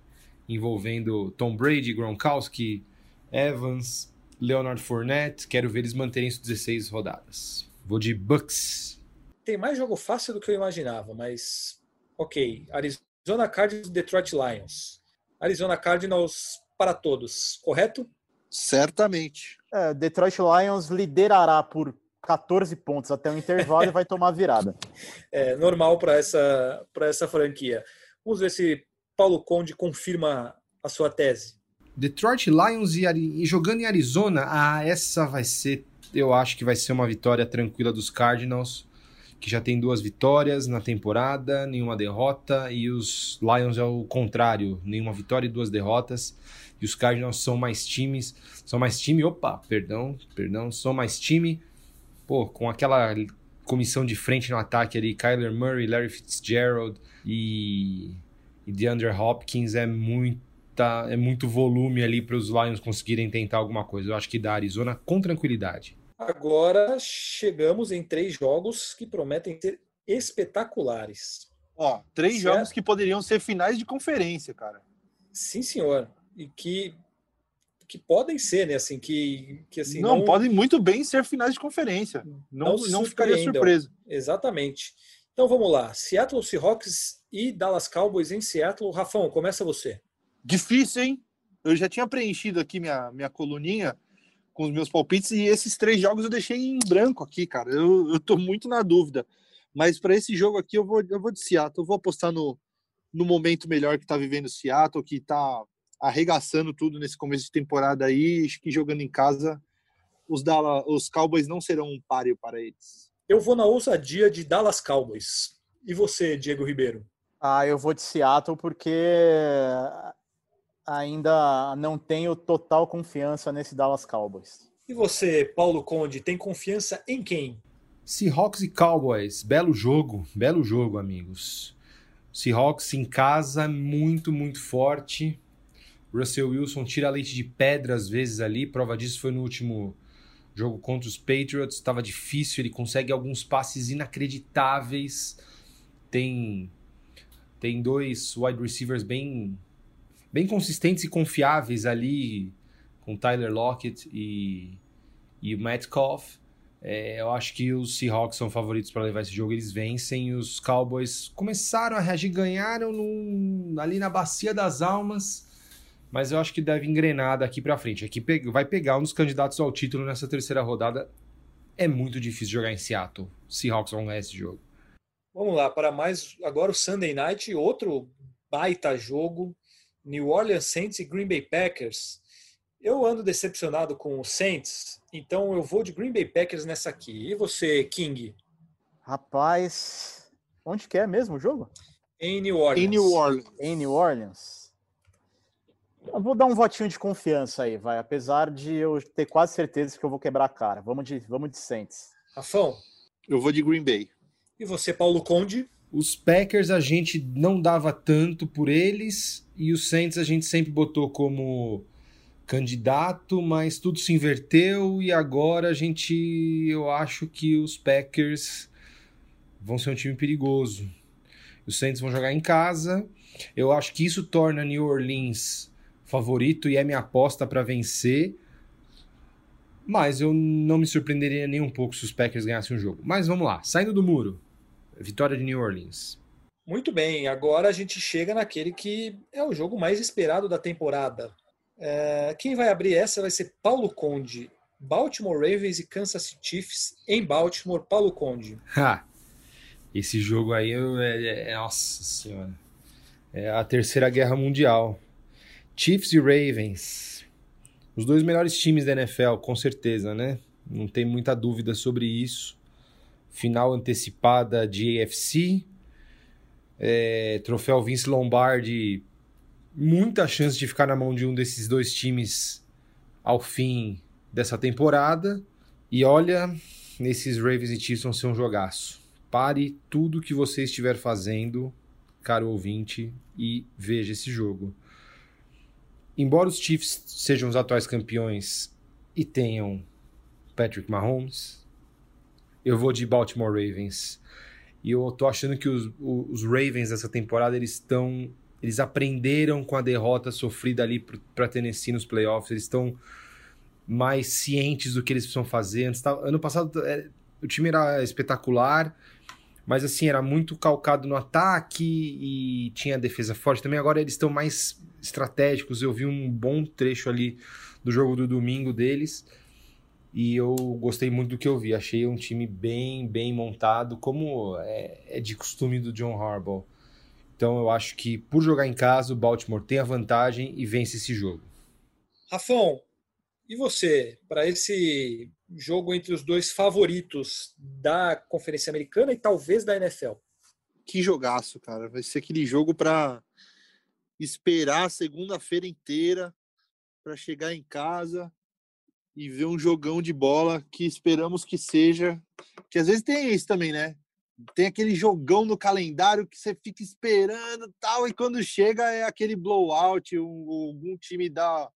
envolvendo Tom Brady, Gronkowski, Evans, Leonard Fournette. Quero ver eles manterem isso 16 rodadas. Vou de Bucks.
Tem mais jogo fácil do que eu imaginava, mas ok. Arizona Cardinals, Detroit Lions. Arizona Cardinals para todos, correto?
Certamente.
É, Detroit Lions liderará por 14 pontos até o intervalo e vai tomar virada.
É normal para essa, essa franquia. Vamos ver se Paulo Conde confirma a sua tese.
Detroit Lions e, e jogando em Arizona, ah, essa vai ser, eu acho que vai ser uma vitória tranquila dos Cardinals, que já tem duas vitórias na temporada, nenhuma derrota, e os Lions é o contrário, nenhuma vitória e duas derrotas e os Cardinals são mais times, são mais time, opa, perdão, perdão, são mais time, pô, com aquela comissão de frente no ataque ali, Kyler Murray, Larry Fitzgerald e, e DeAndre Hopkins é muita, é muito volume ali para os Lions conseguirem tentar alguma coisa. Eu acho que dá Arizona com tranquilidade.
Agora chegamos em três jogos que prometem ser espetaculares.
Ó, três certo? jogos que poderiam ser finais de conferência, cara.
Sim, senhor e que que podem ser, né? Assim, que, que assim,
não, não podem muito bem ser finais de conferência. Não, não, não ficaria surpreso.
Exatamente. Então vamos lá. Seattle Seahawks e Dallas Cowboys em Seattle. Rafão, começa você.
Difícil, hein? Eu já tinha preenchido aqui minha, minha coluninha com os meus palpites e esses três jogos eu deixei em branco aqui, cara. Eu, eu tô muito na dúvida. Mas para esse jogo aqui eu vou, eu vou de Seattle. Eu vou apostar no, no momento melhor que tá vivendo Seattle, que tá arregaçando tudo nesse começo de temporada aí, acho que jogando em casa, os, Dallas, os Cowboys não serão um páreo para eles.
Eu vou na ousadia de Dallas Cowboys. E você, Diego Ribeiro?
Ah, eu vou de Seattle porque ainda não tenho total confiança nesse Dallas Cowboys.
E você, Paulo Conde, tem confiança em quem?
Seahawks e Cowboys, belo jogo, belo jogo, amigos. Seahawks em casa, muito, muito forte. Russell Wilson tira leite de pedra às vezes ali, prova disso foi no último jogo contra os Patriots, estava difícil, ele consegue alguns passes inacreditáveis. Tem tem dois wide receivers bem bem consistentes e confiáveis ali com Tyler Lockett e e Metcalf. É, eu acho que os Seahawks são favoritos para levar esse jogo, eles vencem. Os Cowboys começaram a reagir, ganharam no, ali na Bacia das Almas, mas eu acho que deve engrenar daqui para frente. Aqui vai pegar um dos candidatos ao título nessa terceira rodada. É muito difícil jogar em Seattle. Seahawks vão ganhar esse jogo.
Vamos lá, para mais agora o Sunday Night, outro baita jogo. New Orleans Saints e Green Bay Packers. Eu ando decepcionado com o Saints, então eu vou de Green Bay Packers nessa aqui. E você, King?
Rapaz, onde que é mesmo o jogo?
Em New Orleans.
Em New Orleans.
Em New Orleans. Eu vou dar um votinho de confiança aí, vai. Apesar de eu ter quase certeza que eu vou quebrar a cara. Vamos de, vamos de Saints.
Rafão?
Eu vou de Green Bay.
E você, Paulo Conde?
Os Packers a gente não dava tanto por eles e os Saints a gente sempre botou como candidato, mas tudo se inverteu e agora a gente, eu acho que os Packers vão ser um time perigoso. Os Saints vão jogar em casa. Eu acho que isso torna New Orleans favorito e é minha aposta para vencer. Mas eu não me surpreenderia nem um pouco se os Packers ganhassem o jogo. Mas vamos lá, saindo do muro. Vitória de New Orleans.
Muito bem, agora a gente chega naquele que é o jogo mais esperado da temporada. É, quem vai abrir essa vai ser Paulo Conde. Baltimore Ravens e Kansas City Chiefs em Baltimore. Paulo Conde.
Ha, esse jogo aí é, é, nossa senhora. É a terceira guerra mundial. Chiefs e Ravens. Os dois melhores times da NFL, com certeza, né? Não tem muita dúvida sobre isso. Final antecipada de AFC. É, troféu Vince Lombardi muita chance de ficar na mão de um desses dois times ao fim dessa temporada. E olha, nesses Ravens e Chiefs vão ser um jogaço. Pare tudo que você estiver fazendo, caro ouvinte, e veja esse jogo. Embora os Chiefs sejam os atuais campeões e tenham Patrick Mahomes, eu vou de Baltimore Ravens. E eu tô achando que os, os Ravens dessa temporada eles estão eles aprenderam com a derrota sofrida ali para Tennessee nos playoffs. Eles estão mais cientes do que eles precisam fazer. Antes, ano passado é, o time era espetacular, mas assim era muito calcado no ataque e tinha defesa forte também. Agora eles estão mais estratégicos. Eu vi um bom trecho ali do jogo do domingo deles e eu gostei muito do que eu vi. Achei um time bem, bem montado, como é, é de costume do John Harbaugh. Então eu acho que por jogar em casa, o Baltimore tem a vantagem e vence esse jogo.
Rafão, e você, para esse jogo entre os dois favoritos da Conferência Americana e talvez da NFL?
Que jogaço, cara. Vai ser aquele jogo para esperar segunda-feira inteira para chegar em casa e ver um jogão de bola que esperamos que seja. Que às vezes tem isso também, né? tem aquele jogão no calendário que você fica esperando tal, e quando chega é aquele blowout, um, algum time dá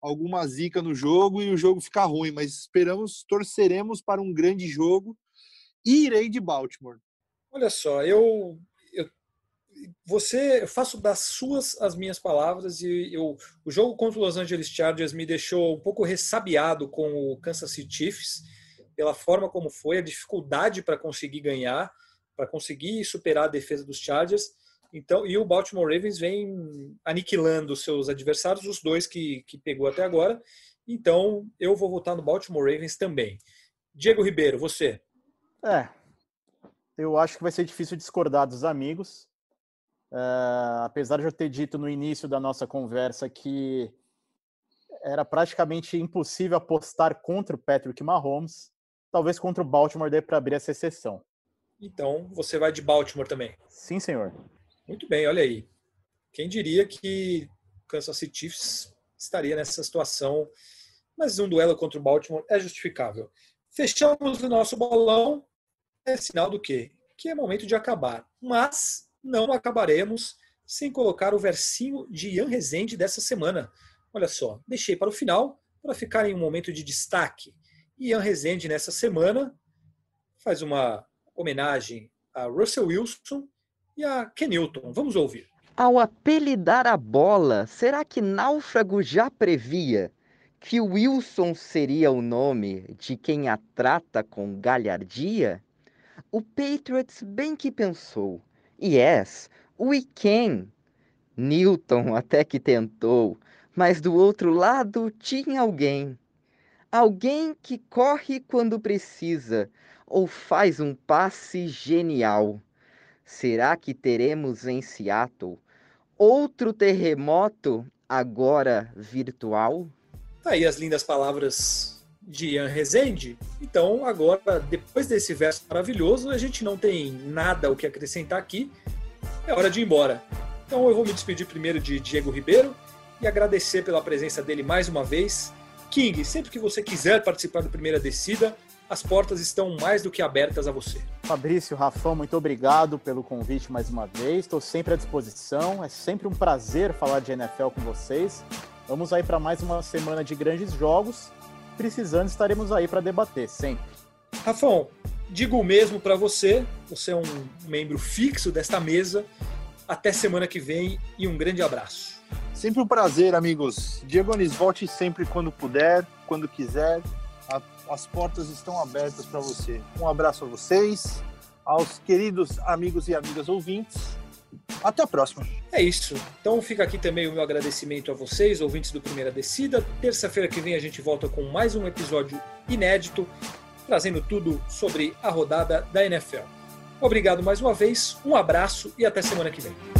alguma zica no jogo e o jogo fica ruim, mas esperamos, torceremos para um grande jogo irei de Baltimore.
Olha só, eu você eu faço das suas as minhas palavras e eu, o jogo contra o Los Angeles Chargers me deixou um pouco ressabiado com o Kansas City Chiefs pela forma como foi, a dificuldade para conseguir ganhar, para conseguir superar a defesa dos Chargers. Então, e o Baltimore Ravens vem aniquilando seus adversários, os dois que, que pegou até agora. Então, eu vou votar no Baltimore Ravens também. Diego Ribeiro, você?
É, eu acho que vai ser difícil discordar dos amigos. É, apesar de eu ter dito no início da nossa conversa que era praticamente impossível apostar contra o Patrick Mahomes, talvez contra o Baltimore dê para abrir essa exceção.
Então, você vai de Baltimore também?
Sim, senhor.
Muito bem, olha aí. Quem diria que Kansas City Chiefs estaria nessa situação, mas um duelo contra o Baltimore é justificável. Fechamos o nosso bolão é sinal do quê? Que é momento de acabar. Mas não acabaremos sem colocar o versinho de Ian Rezende dessa semana. Olha só, deixei para o final para ficar em um momento de destaque. Ian Rezende, nessa semana, faz uma homenagem a Russell Wilson e a Ken Newton. Vamos ouvir.
Ao apelidar a bola, será que Náufrago já previa que Wilson seria o nome de quem a trata com galhardia? O Patriots bem que pensou. Yes, we can. Newton até que tentou, mas do outro lado tinha alguém. Alguém que corre quando precisa ou faz um passe genial. Será que teremos em Seattle outro terremoto agora virtual?
Tá aí as lindas palavras de Ian Rezende. Então, agora, depois desse verso maravilhoso, a gente não tem nada o que acrescentar aqui. É hora de ir embora. Então, eu vou me despedir primeiro de Diego Ribeiro e agradecer pela presença dele mais uma vez. King, sempre que você quiser participar do Primeira Descida, as portas estão mais do que abertas a você.
Fabrício, Rafão, muito obrigado pelo convite mais uma vez. Estou sempre à disposição. É sempre um prazer falar de NFL com vocês. Vamos aí para mais uma semana de grandes jogos. Precisando, estaremos aí para debater, sempre.
Rafão, digo o mesmo para você. Você é um membro fixo desta mesa. Até semana que vem e um grande abraço.
Sempre um prazer, amigos. Diego Anis, volte sempre quando puder, quando quiser. A, as portas estão abertas para você. Um abraço a vocês, aos queridos amigos e amigas ouvintes. Até a próxima.
É isso. Então fica aqui também o meu agradecimento a vocês, ouvintes do Primeira Descida. Terça-feira que vem a gente volta com mais um episódio inédito, trazendo tudo sobre a rodada da NFL. Obrigado mais uma vez, um abraço e até semana que vem.